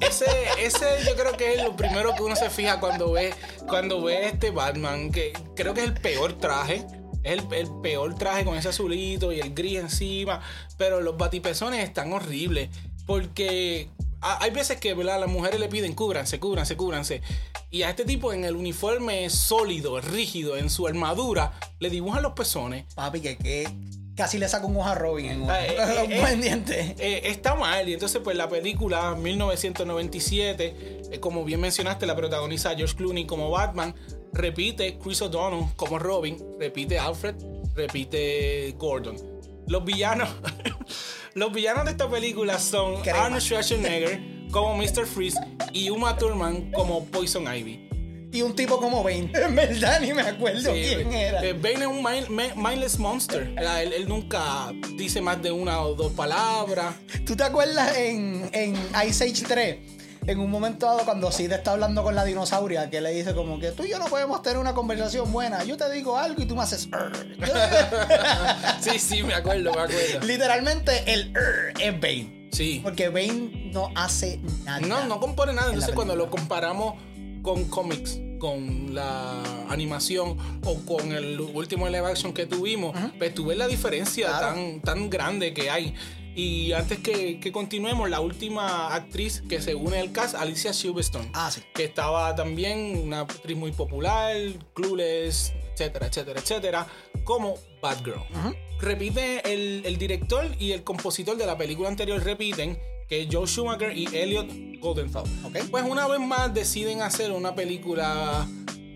Ese, ese yo creo que es lo primero que uno se fija cuando ve, cuando ve este Batman, que creo que es el peor traje. Es el, el peor traje con ese azulito y el gris encima. Pero los batipezones están horribles. Porque a- hay veces que ¿verdad? las mujeres le piden cúbranse, cúbranse, cúbranse. Y a este tipo en el uniforme sólido, rígido, en su armadura, le dibujan los pezones. Papi, que, casi le saco un ojo a Robin en un, Ah, eh, eh, un eh. Eh, está mal. Y entonces, pues la película 1997, eh, como bien mencionaste, la protagoniza George Clooney como Batman. Repite Chris O'Donnell como Robin. Repite Alfred. Repite Gordon. Los villanos. los villanos de esta película son Crema. Arnold Schwarzenegger como Mr. Freeze y Uma Thurman como Poison Ivy. Y un tipo como Bane. En verdad ni me acuerdo Sí, quién era. eh, Bane es un mind- mi- mindless monster. Él nunca dice más de una o dos palabras. ¿Tú te acuerdas en, en Ice Age 3? En un momento dado, cuando Sid está hablando con la dinosauria, que le dice como que tú y yo no podemos tener una conversación buena. Yo te digo algo y tú me haces. Sí, sí, me acuerdo, me acuerdo. Literalmente el es Bane. Sí. Porque Bane no hace nada. No, no compone nada. en Entonces, cuando lo comparamos con cómics, con la animación o con el último live action que tuvimos, pues tú ves la diferencia Claro. tan, tan grande que hay. Y antes que, que continuemos, la última actriz que se une al cast, Alicia Silverstone. Ah, sí. que estaba también una actriz muy popular, Clueless, etcétera, etcétera, etcétera, como Batgirl. Repite el, el director y el compositor de la película anterior, repiten, que es Joe Schumacher y Elliot Goldenthal. Ok. Pues una vez más deciden hacer una película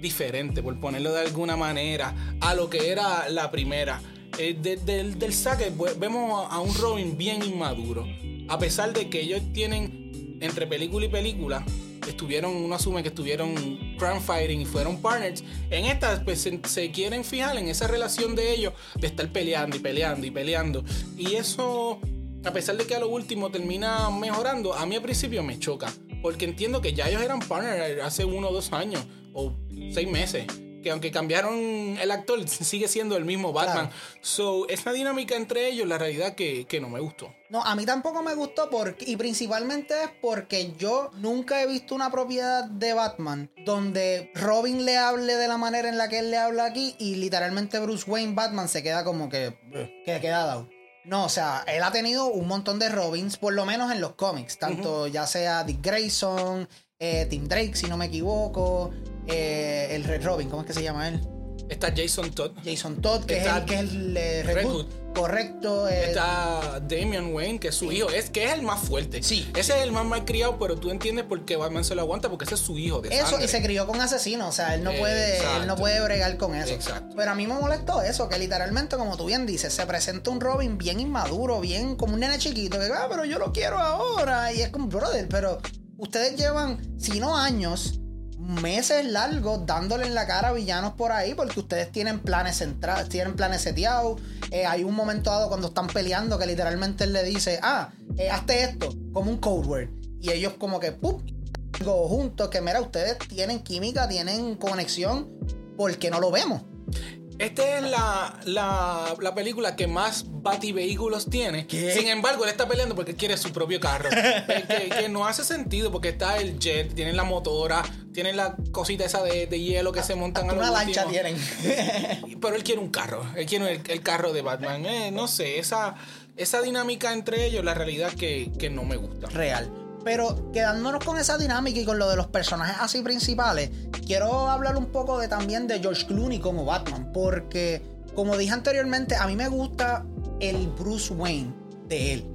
diferente, por ponerlo de alguna manera, a lo que era la primera. Eh, de- del, saque pues, vemos a, un Robin bien inmaduro. A pesar de que ellos tienen entre película y película, estuvieron, uno asume que estuvieron crime fighting y fueron partners. En esta pues, se, se quieren fijar en esa relación de ellos, de estar peleando y peleando y peleando. Y eso, a pesar de que a lo último termina mejorando, a mí al principio me choca. Porque entiendo que ya ellos eran partners hace uno o dos años o seis meses. Que aunque cambiaron el actor, sigue siendo el mismo Batman. Claro. So, esa dinámica entre ellos, la realidad que, que no me gustó. No, a mí tampoco me gustó porque, y principalmente es porque yo nunca he visto una propiedad de Batman donde Robin le hable de la manera en la que él le habla aquí y literalmente Bruce Wayne Batman se queda como que, que queda dado. No, o sea, él ha tenido un montón de Robins, por lo menos en los cómics, tanto ya sea Dick Grayson, eh, Tim Drake, si no me equivoco, eh, el Red Robin, ¿cómo es que se llama él? Está Jason Todd. Jason Todd, que Está es el que es el eh, Red, Red Hood. Hood. Correcto. Está Damian Wayne, que es su hijo. Es que es el más fuerte. Sí. Ese es el más mal criado, pero tú entiendes por qué Batman se lo aguanta, porque ese es su hijo de Eso, sangre. y se crió con asesinos, o sea, él no puede, Exacto. él no puede bregar con eso. Exacto. Pero a mí me molestó eso, que literalmente, como tú bien dices, se presenta un Robin bien inmaduro, bien como un nene chiquito, que, ah, pero yo lo quiero ahora. Y es como, brother, pero ustedes llevan, si no años, meses largos dándole en la cara a villanos por ahí, porque ustedes tienen planes centrales, tienen planes seteados. Eh, hay un momento dado cuando están peleando que literalmente él le dice, ah, eh, hazte esto, como un code word. Y ellos como que, ¡pum! juntos, que mira, ustedes tienen química, tienen conexión, porque no lo vemos. Esta es la, la, la película que más bativehículos tiene. ¿Qué? Sin embargo, él está peleando porque quiere su propio carro. Que, que no hace sentido porque está el jet, tienen la motora, tienen la cosita esa de, de hielo que se montan a lo Una lancha tienen. Pero él quiere un carro. Él quiere el, el carro de Batman. Eh, no sé, esa, esa dinámica entre ellos, la realidad que, que no me gusta. Real. Pero quedándonos con esa dinámica y con lo de los personajes así principales, quiero hablar un poco de también de George Clooney como Batman. Porque, como dije anteriormente, a mí me gusta el Bruce Wayne de él.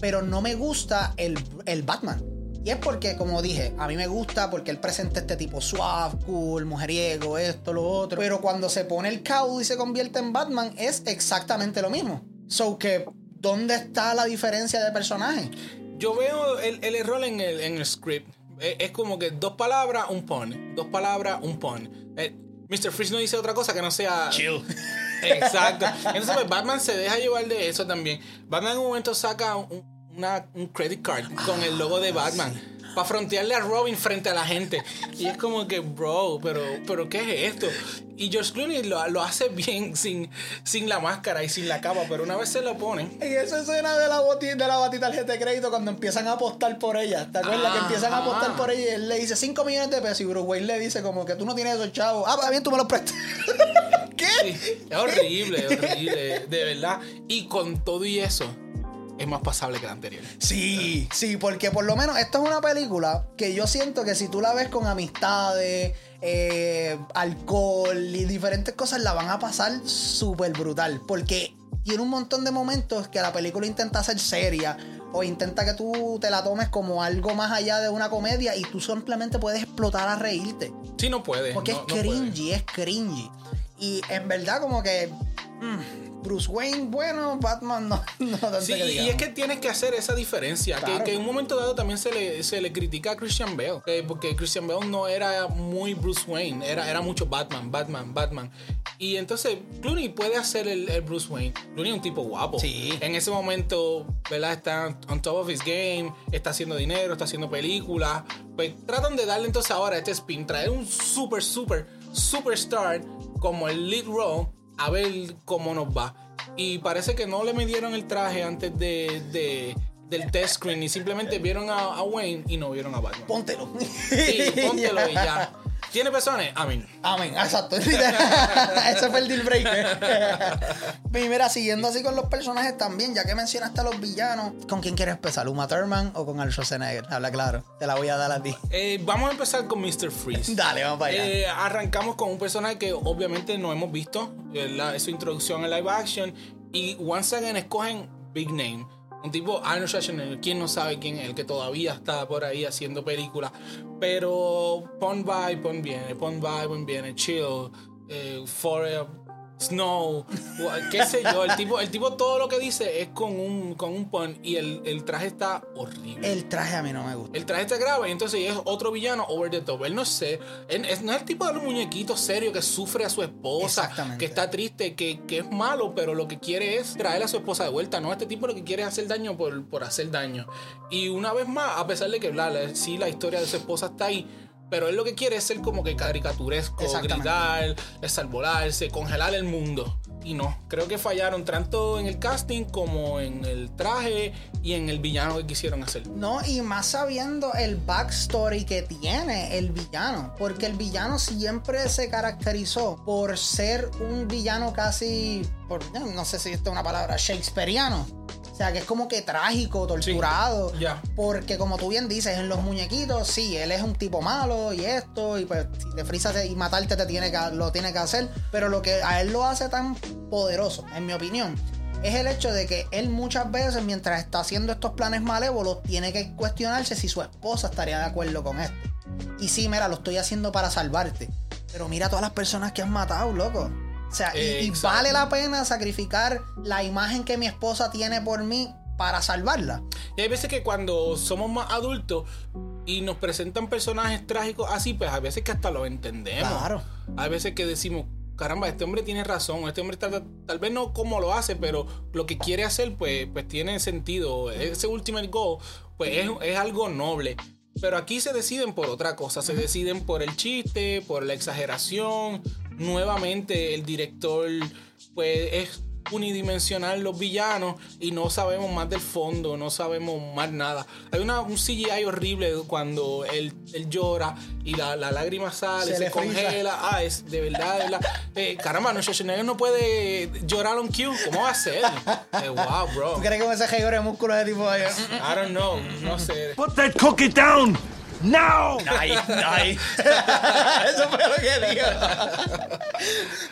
Pero no me gusta el, el Batman. Y es porque, como dije, a mí me gusta porque él presenta este tipo suave, cool, mujeriego, esto, lo otro. Pero cuando se pone el caudo y se convierte en Batman, es exactamente lo mismo. So que, ¿dónde está la diferencia de personaje? Yo veo el, el error en el, en el script. Es, es como que dos palabras, un pun. Dos palabras, un pun. Eh, Mr. Freeze no dice otra cosa que no sea. Chill. Exacto. Entonces, pues, Batman se deja llevar de eso también. Batman en un momento saca un, una- un credit card con el logo de Batman. Para frontearle a Robin frente a la gente. Y es como que, bro, pero, pero ¿qué es esto? Y George Clooney lo, lo hace bien sin, sin la máscara y sin la capa, pero una vez se lo pone. Y esa escena de la, boti de la batitarjeta de crédito cuando empiezan a apostar por ella. ¿Te acuerdas que Ah, empiezan a apostar por ella y él le dice 5 millones de pesos y Bruce Wayne le dice como que tú no tienes esos chavos. Ah, pues bien, tú me los prestas. ¿Qué? Sí, es horrible, es horrible, de verdad. Y con todo y eso, es más pasable que la anterior. Sí, sí, porque por lo menos esta es una película que yo siento que si tú la ves con amistades, eh, alcohol y diferentes cosas, la van a pasar súper brutal. Porque tiene un montón de momentos que la película intenta ser seria o intenta que tú te la tomes como algo más allá de una comedia y tú simplemente puedes explotar a reírte. Sí, no puede. Porque no- es no cringy, es cringy. Y en verdad como que... mm, Bruce Wayne, bueno, Batman no, Sí, que y es que tienes que hacer esa diferencia. Que- Claro. Que, en un momento dado también se le, se le critica a Christian Bale. eh, porque Christian Bale no era muy Bruce Wayne. Era, era mucho Batman, Batman, Batman. Y entonces Clooney puede hacer el, el Bruce Wayne. Clooney es un tipo guapo. Sí. En ese momento, ¿verdad? Está on top of his game. Está haciendo dinero, está haciendo películas. Pues tratan de darle entonces ahora este spin. Traer un super, super, superstar como el lead role. A ver cómo nos va. Y parece que no le midieron el traje antes de, de- del test screen y simplemente vieron a, a Wayne y no vieron a Batman. Póntelo. Sí, póntelo y ya. ¿Tiene pezones? Amén. Amén, exacto. Ese fue el deal breaker. y mira, siguiendo así con los personajes también, ya que mencionaste a los villanos, ¿con quién quieres empezar? ¿Uma Thurman o con Arnold Schwarzenegger? Habla claro, te la voy a dar a ti. Eh, vamos a empezar con Mr. Freeze. Dale, vamos para allá. Eh, arrancamos con un personaje que obviamente no hemos visto, eh, la- su introducción en live action. Y once again escogen Big Name. Un tipo Arnold Schwarzenegger, ¿quién no sabe quién es? El que todavía está por ahí haciendo películas. Pero pon by, pon viene, pon by, pon viene, chill, eh, forever, snow, qué sé yo. El tipo, el tipo todo lo que dice es con un, con un pun y el, el traje está horrible. El traje a mí no me gusta. El traje está grave, entonces es otro villano over the top. Él no sé, él, es- no es el tipo de los muñequitos serio que sufre a su esposa, Exactamente. que está triste, que, que es malo, pero lo que quiere es traer a su esposa de vuelta. No, este tipo lo que quiere es hacer daño por, por hacer daño. Y una vez más, a pesar de que bla, la- sí la historia de su esposa está ahí, pero él lo que quiere es ser como que caricaturesco, gritar, desarbolarse, congelar el mundo. Y no, creo que fallaron tanto en el casting como en el traje y en el villano que quisieron hacer. No, y más sabiendo el backstory que tiene el villano. Porque el villano siempre se caracterizó por ser un villano casi, por, no sé si esto es una palabra, shakespeariano. O sea, que es como que trágico, torturado. Porque como tú bien dices, en los muñequitos, sí, él es un tipo malo y esto, y pues si te frisas y matarte te tiene que, lo tiene que hacer. Pero lo que a él lo hace tan poderoso, en mi opinión, es el hecho de que él muchas veces, mientras está haciendo estos planes malévolos, tiene que cuestionarse si su esposa estaría de acuerdo con esto. Y sí, mira, lo estoy haciendo para salvarte. Pero mira todas las personas que has matado, loco. O sea, y- vale la pena sacrificar la imagen que mi esposa tiene por mí para salvarla. Y hay veces que cuando somos más adultos y nos presentan personajes trágicos así, pues a veces que hasta lo entendemos. Claro. Hay veces que decimos, caramba, este hombre tiene razón, este hombre tal, tal vez no como lo hace, pero lo que quiere hacer, pues, pues tiene sentido. Ese ultimate goal, pues es, es algo noble. Pero aquí se deciden por otra cosa, se deciden por el chiste, por la exageración. Nuevamente el director, pues es unidimensional los villanos y no sabemos más del fondo, no sabemos más nada. Hay una, un CGI horrible cuando él, él llora y la, la lágrima sale, Se se, congela. Ah, es de verdad, de verdad. Eh, caramba, no, Schwarzenegger no puede llorar on cue. ¿Cómo va a ser? Eh, wow, bro. ¿Tú crees que con ese geidor de músculos de tipo ahí? I don't know, no sé. Put that cookie down now. Ay, ay. Eso fue lo que dijo.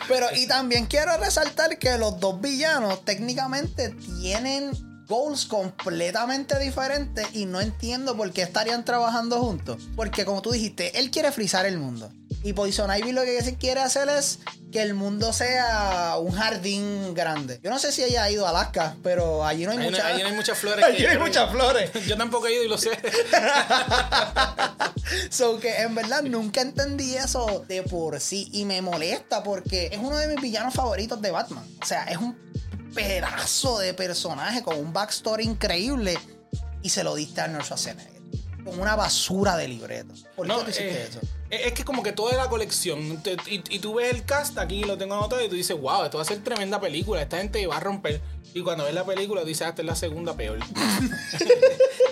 Pero, y también quiero resaltar que los dos villanos técnicamente tienen goals completamente diferentes y no entiendo por qué estarían trabajando juntos. Porque como tú dijiste, él quiere frizar el mundo. Y Poison Ivy lo que quiere hacer es que el mundo sea un jardín grande. Yo no sé si ella ha ido a Alaska, pero allí no hay, Ahí no, mucha- ahí no hay muchas flores. Allí hay muchas flores. Yo tampoco he ido y lo sé. So que en verdad nunca entendí eso de por sí y me molesta porque es uno de mis villanos favoritos de Batman. O sea, es un pedazo de personaje con un backstory increíble y se lo diste a Arnold Schwarzenegger. Con una basura de libreto. ¿Por qué No, tú hiciste eh, eso? Es es que como que toda la colección. te- y, y tú ves el cast aquí, lo tengo anotado, y tú dices, wow, esto va a ser tremenda película. Esta gente va a romper. Y cuando ves la película, dices, ah, esta es la segunda peor.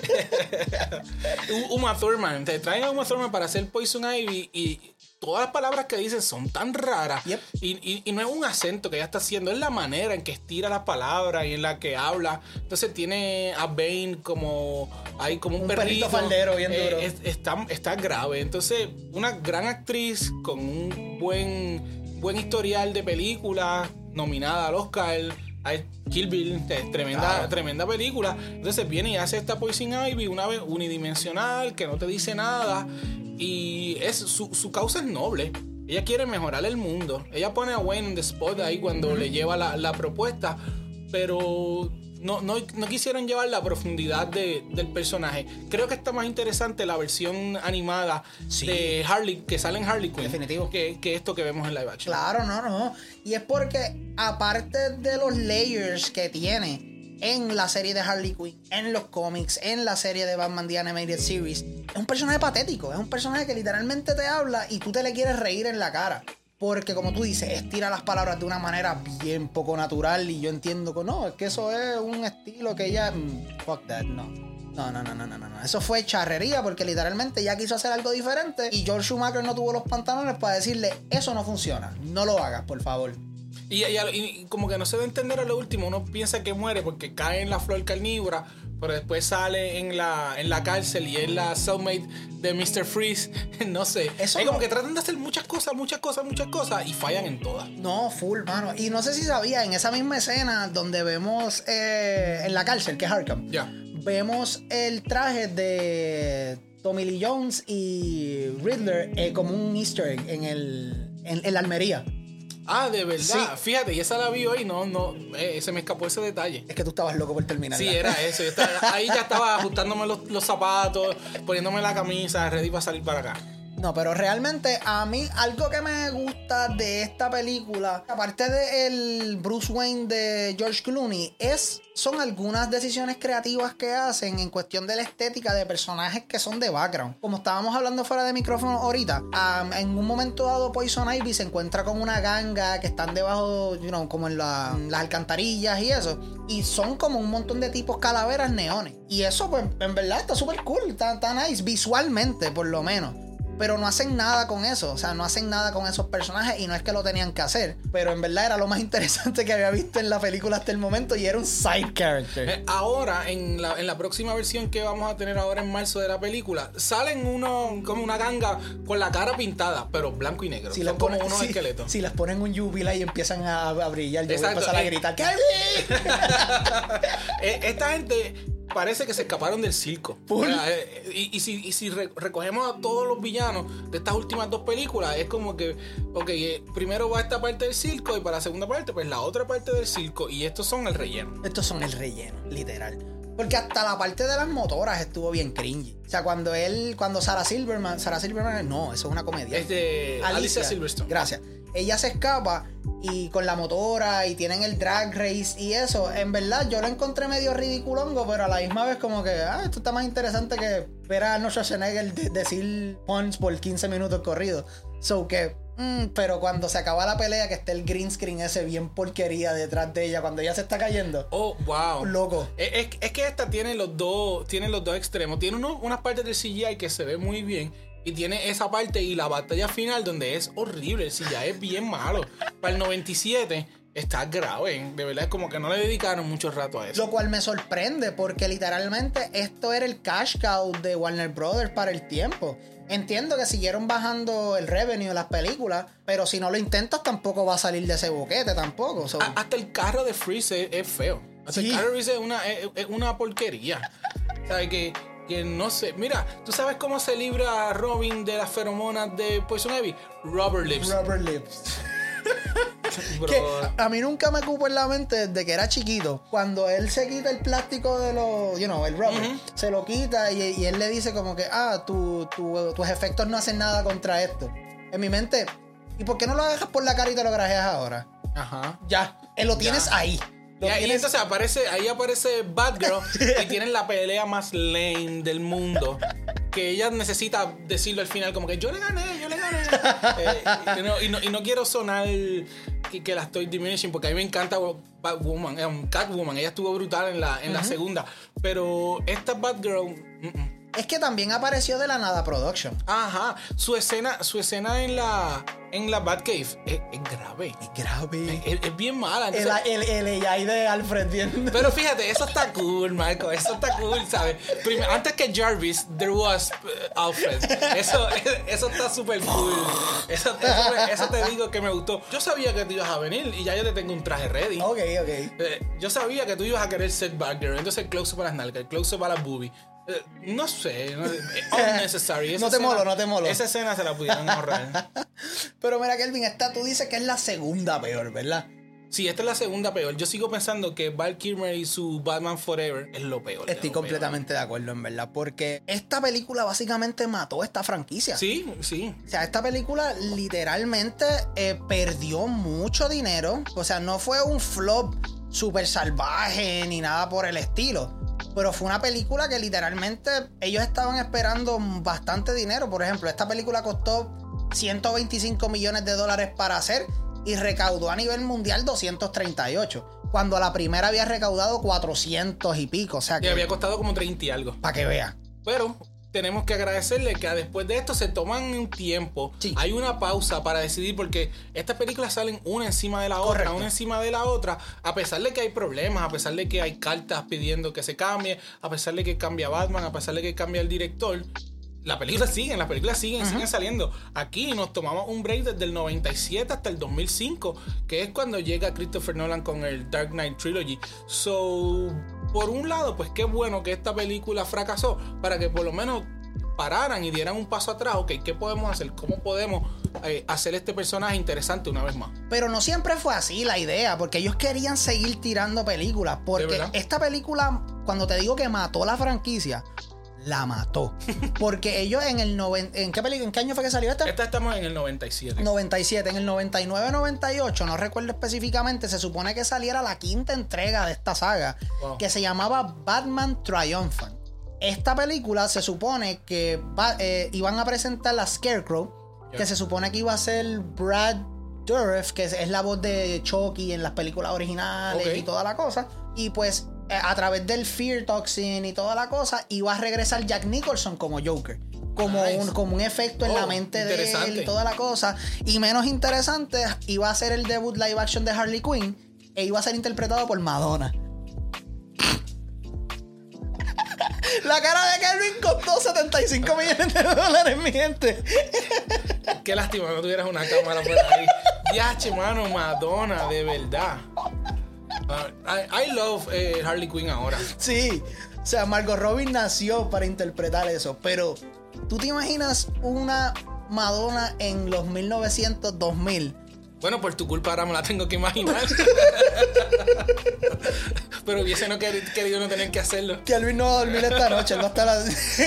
Uma Thurman, te traen a Uma Thurman para hacer Poison Ivy y todas las palabras que dicen son tan raras. Yep. Y, y- y no es un acento que ella está haciendo, es la manera en que estira las palabras y en la que habla. Entonces tiene a Bane como, hay como un, Un perrito faldero bien Eh, duro. es- está, está grave. Entonces, una gran actriz con un buen, buen historial de películas, nominada al Oscar. Kill Bill, es tremenda, tremenda película. Entonces viene y hace esta Poison Ivy una vez unidimensional, que no te dice nada. Y es, su, su causa es noble. Ella quiere mejorar el mundo. Ella pone a Wayne en the spot ahí cuando le lleva la, la propuesta. Pero no, no, no quisieron llevar la profundidad de- del personaje. Creo que está más interesante la versión animada Sí. de Harley, que sale en Harley Quinn. Definitivo. Que, que esto que vemos en live action. Claro, no, no. Y es porque, aparte de los layers que tiene en la serie de Harley Quinn, en los cómics, en la serie de Batman The Animated Series, es un personaje patético. Es un personaje que literalmente te habla y tú te le quieres reír en la cara. Porque, como tú dices, estira las palabras de una manera bien poco natural. Y yo entiendo que no, es que eso es un estilo que ella. mm, Fuck that, no. No, no, no, no, no, no, no. Eso fue charrería porque literalmente ya quiso hacer algo diferente y George Schumacher no tuvo los pantalones para decirle, eso no funciona, no lo hagas, por favor. Y, y a- y como que no se da a entender a lo último, uno piensa que muere porque cae en la flor carnívora, pero después sale en la, en la cárcel y es la soulmate de Mr. Freeze. no sé. Eso es como que tratan de hacer muchas cosas, muchas cosas, muchas cosas y fallan en todas. No, full, mano. Y no sé si sabía, en esa misma escena donde vemos eh, en la cárcel, que es Arkham, Ya. vemos el traje de Tommy Lee Jones y Riddler eh, como un easter egg en, el, en, en la Almería. Ah, de verdad. Sí. Fíjate, y esa la vi hoy, no, no, eh, se me escapó ese detalle. Es que tú estabas loco por terminar. Sí, era eso. yo estaba- ahí ya estaba ajustándome los, los zapatos, poniéndome la camisa, ready para salir para acá. No, pero realmente a mí algo que me gusta de esta película, aparte del Bruce Wayne de George Clooney, es son algunas decisiones creativas que hacen en cuestión de la estética de personajes que son de background. Como estábamos hablando fuera de micrófono ahorita, en un momento dado Poison Ivy se encuentra con una ganga que están debajo, you know, como en, la- las alcantarillas y eso, y son como un montón de tipos calaveras neones. Y eso pues en verdad está súper cool, está, está nice visualmente por lo menos. Pero no hacen nada con eso. O sea, no hacen nada con esos personajes y no es que lo tenían que hacer. Pero en verdad era lo más interesante que había visto en la película hasta el momento y era un side character. Eh, ahora, en la, en la próxima versión que vamos a tener ahora en marzo de la película, salen uno como una ganga con la cara pintada, pero blanco y negro. Si Son como ponen, unos si- esqueletos. si les ponen un júbilo y empiezan a, a brillar, yo voy a empezar a eh. gritar ¡Kevin! Eh, Esta gente parece que se escaparon del circo. Full. O sea, eh, y, y si, y si re- recogemos a todos los villanos de estas últimas dos películas, es como que, ok, eh, primero va esta parte del circo y para la segunda parte, pues la otra parte del circo. Y estos son el relleno. Estos son el relleno, literal. Porque hasta la parte de las motoras estuvo bien cringy. O sea, cuando él, cuando Sarah Silverman, Sarah Silverman, no, eso es una comedia. Es de Alicia Silverstone. Gracias. Ella se escapa y con la motora y tienen el drag race y eso. En verdad, yo lo encontré medio ridiculongo, pero a la misma vez como que, ah, esto está más interesante que ver a Arnold Schwarzenegger de- decir puns por 15 minutos corridos. So que, mm, pero cuando se acaba la pelea, que esté el green screen ese bien porquería detrás de ella, cuando ella se está cayendo. Oh, wow. Loco. Es, es- es que esta tiene los dos, tiene los dos extremos. Tiene uno- unas partes del CGI que se ve muy bien. Y tiene esa parte y la batalla final donde es horrible. El CGI es bien malo. Para el 97 está grave. De verdad es como que no le dedicaron mucho rato a eso. Lo cual me sorprende porque literalmente esto era el cash cow de Warner Brothers para el tiempo. Entiendo que siguieron bajando el revenue de las películas, pero si no lo intentas tampoco va a salir de ese boquete tampoco. So, hasta el carro de Freeze es, es feo. O sea, Sí. Keanu Reeves es una, es, es una porquería. ¿Sabes? Que, que no sé. Mira, ¿tú sabes cómo se libra Robin de las feromonas de Poison Ivy? Rubber lips. Rubber lips. Que a mí nunca me cupo en la mente desde que era chiquito. Cuando él se quita el plástico de los, you know, el rubber, se lo quita y, y él le dice como que, ah, tu- tu- tus efectos no hacen nada contra esto. En mi mente, ¿y por qué no lo dejas por la cara y te lo grajeas ahora? Ajá. Ya, él lo tienes ahí. Y ahí tienes- entonces aparece, ahí aparece Batgirl y tienen la pelea más lame del mundo. Que ella necesita decirlo al final, como que yo le gané, yo le gané. Eh, y, no, y no- y no quiero sonar que, que la estoy diminishing, porque a mí me encanta Batwoman, Catwoman, ella estuvo brutal en la, en la segunda. Pero esta Batgirl. mm, mm. Es que también apareció de la nada Production. Ajá. Su escena, su escena en la. en la Batcave es, es grave. Es grave. Es, es bien mala. El, entonces- el, el AI de Alfred viendo. Pero fíjate, eso está cool, Marco. Eso está cool, ¿sabes? Antes que Jarvis, there was uh, Alfred. Eso, eso está súper cool. Eso, eso, me- eso te digo que me gustó. Yo sabía que tú ibas a venir y ya yo te tengo un traje ready. Ok, ok. Eh, yo sabía que tú ibas a querer ser Batgirl. Entonces el close-up a las nalgas, el close-up a las boobies. Eh, no sé, no, eh, unnecessary. Esa No te escena- molo, no te molo. Esa escena se la pudieron ahorrar. Pero mira, Kelvin, esta tú dices que es la segunda peor, ¿verdad? Sí, esta es la segunda peor. Yo sigo pensando que Val Kilmer y su Batman Forever es lo peor. Estoy lo peor. completamente de acuerdo, en verdad. Porque esta película básicamente mató esta franquicia. Sí, sí. O sea, esta película literalmente eh, perdió mucho dinero. O sea, no fue un flop súper salvaje ni nada por el estilo. Pero fue una película que literalmente ellos estaban esperando bastante dinero. Por ejemplo, esta película costó 125 millones de dólares para hacer y recaudó a nivel mundial 238. Cuando la primera había recaudado 400 y pico. O sea, Y que, había costado como 30 y algo. para que vea. Pero tenemos que agradecerle que después de esto se toman un tiempo. Sí. Hay una pausa para decidir porque estas películas salen una encima de la otra, una encima de la otra. A pesar de que hay problemas, a pesar de que hay cartas pidiendo que se cambie, a pesar de que cambia Batman, a pesar de que cambia el director. La película siguen, las películas siguen, siguen saliendo. Aquí nos tomamos un break desde el 97 hasta el 2005, que es cuando llega Christopher Nolan con el Dark Knight Trilogy. So, por un lado, pues qué bueno que esta película fracasó, para que por lo menos pararan y dieran un paso atrás. Ok, ¿qué podemos hacer? ¿Cómo podemos eh, hacer este personaje interesante una vez más? Pero no siempre fue así la idea, porque ellos querían seguir tirando películas. Porque esta película, cuando te digo que mató la franquicia, la mató. Porque ellos en el noven- ¿en qué película, en qué año fue que salió esta? Esta estamos en el 97. 97, en el 99-98, no recuerdo específicamente, se supone que saliera la quinta entrega de esta saga, Wow. que se llamaba Batman Triumphant. Esta película se supone que va- eh, iban a presentar la Scarecrow, que se supone que iba a ser Brad Dourif, que es, es la voz de Chucky en las películas originales y toda la cosa. Y pues a través del Fear Toxin y toda la cosa, iba a regresar Jack Nicholson como Joker. Como, Nice. un, como un efecto en Oh, la mente de él y toda la cosa. Y menos interesante, iba a ser el debut live action de Harley Quinn e iba a ser interpretado por Madonna. La cara de Kelvin costó 75 millones de dólares, mi gente. Qué lástima no tuvieras una cámara por ahí. Yache, mano, Madonna, de verdad. Ah, I, I love eh, Harley Quinn ahora. Sí, o sea, Margot Robbie nació para interpretar eso, pero ¿tú te imaginas una Madonna en los 1900, 2000? Bueno, por tu culpa ahora me la tengo que imaginar. Pero hubiese no quer- querido no tener que hacerlo. Kelvin no va a dormir esta noche, él va a estar así.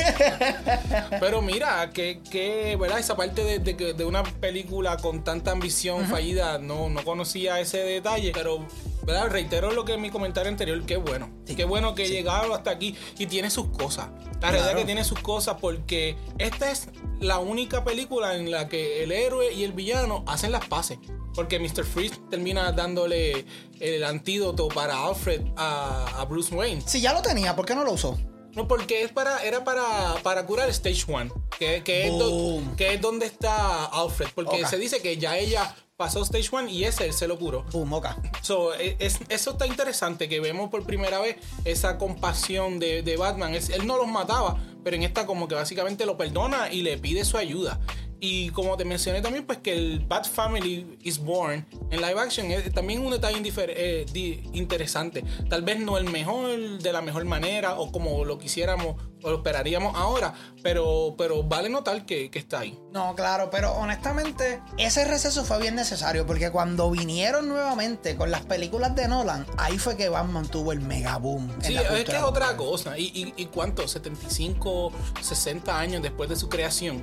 Pero mira, que, que ¿verdad? Esa parte de, de que- de una película con tanta ambición fallida, no, no conocía ese detalle. Pero, ¿verdad? Reitero lo que en mi comentario anterior, qué bueno. Qué bueno que llegaron hasta aquí y tiene sus cosas. La realidad es que tiene sus cosas porque esta es la única película en la que el héroe y el villano hacen las paces. Porque Mr. Freeze termina dándole el antídoto para Alfred a, a Bruce Wayne. Si ya lo tenía, ¿por qué no lo usó? No, porque es para, era para, para curar Stage 1, que, que, es do- Boom. que es donde está Alfred. Porque se dice que ya ella pasó Stage 1 y ese él se lo curó. Ok. So, e- es- eso está interesante, que vemos por primera vez esa compasión de, de Batman. Es- él no los mataba, pero en esta como que básicamente lo perdona y le pide su ayuda. Y como te mencioné también, pues que el Bat Family is Born en live action es también un detalle eh, interesante. Tal vez no el mejor, de la mejor manera, o como lo quisiéramos o lo esperaríamos ahora, pero, pero vale notar que, que, está ahí. No, claro, pero honestamente, ese receso fue bien necesario, porque cuando vinieron nuevamente con las películas de Nolan, ahí fue que Batman tuvo el mega boom. Sí, es que es otra cosa. ¿Y, y, y cuánto? ¿75, 60 años después de su creación?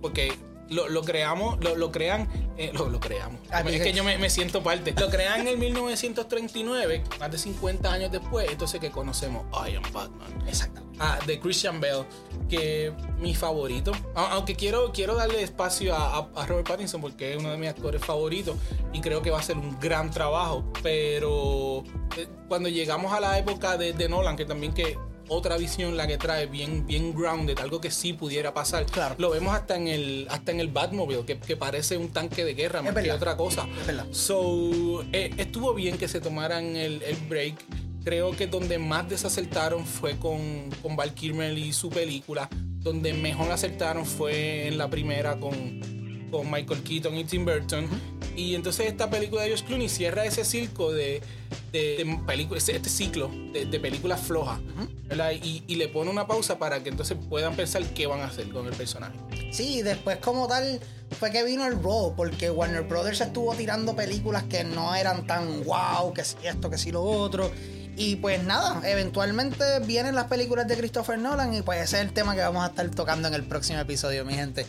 Porque lo, creamos, lo, crean, eh, lo, creamos. Ah, es que yo me, siento parte. Lo crean en 1939, más de 50 años después. Entonces que conocemos I Am Batman. Exacto. Ah, de Christian Bell, que mi favorito. Aunque quiero, quiero darle espacio a, Robert Pattinson porque es uno de mis actores favoritos y creo que va a ser un gran trabajo. Pero eh, cuando llegamos a la época de, de Nolan, que también que otra visión la que trae, bien, bien grounded, algo que sí pudiera pasar. Claro. Lo vemos hasta en el, hasta en el Batmobile, que, parece un tanque de guerra más que otra cosa. So, eh, estuvo bien que se tomaran el, break. Creo que donde más desacertaron fue con, con Val Kilmer y su película. Donde mejor acertaron fue en la primera con, con Michael Keaton y Tim Burton. Y entonces esta película de George Clooney cierra ese circo de, de, películas, este, ciclo de, películas flojas. Y, le pone una pausa para que entonces puedan pensar qué van a hacer con el personaje. Sí, después como tal fue que vino el roll, porque Warner Brothers estuvo tirando películas que no eran tan wow, que si esto, que si lo otro. Y pues nada, eventualmente vienen las películas de Christopher Nolan y pues ese es el tema que vamos a estar tocando en el próximo episodio, mi gente.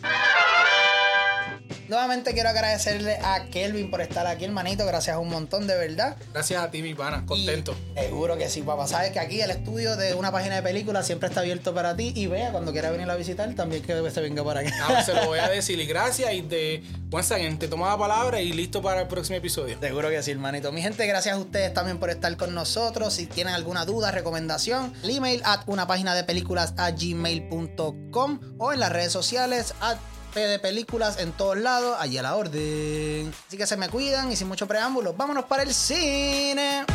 Nuevamente quiero agradecerle a Kelvin por estar aquí, hermanito. Gracias un montón, de verdad. Gracias a ti, mi pana. Contento. seguro que sí, papá. Sabes que aquí el estudio de una página de películas siempre está abierto para ti. Y vea, cuando quiera venir a visitar, también que se venga para acá. Ah, se lo voy a decir. Y gracias. Y de buen te toma la palabra y listo para el próximo episodio. Seguro que sí, hermanito. Mi gente, gracias a ustedes también por estar con nosotros. Si tienen alguna duda, recomendación, el email at una página de películas a gmail.com o en las redes sociales at de películas en todos lados, allí a la orden. Así que se me cuidan y sin mucho preámbulo, vámonos para el cine.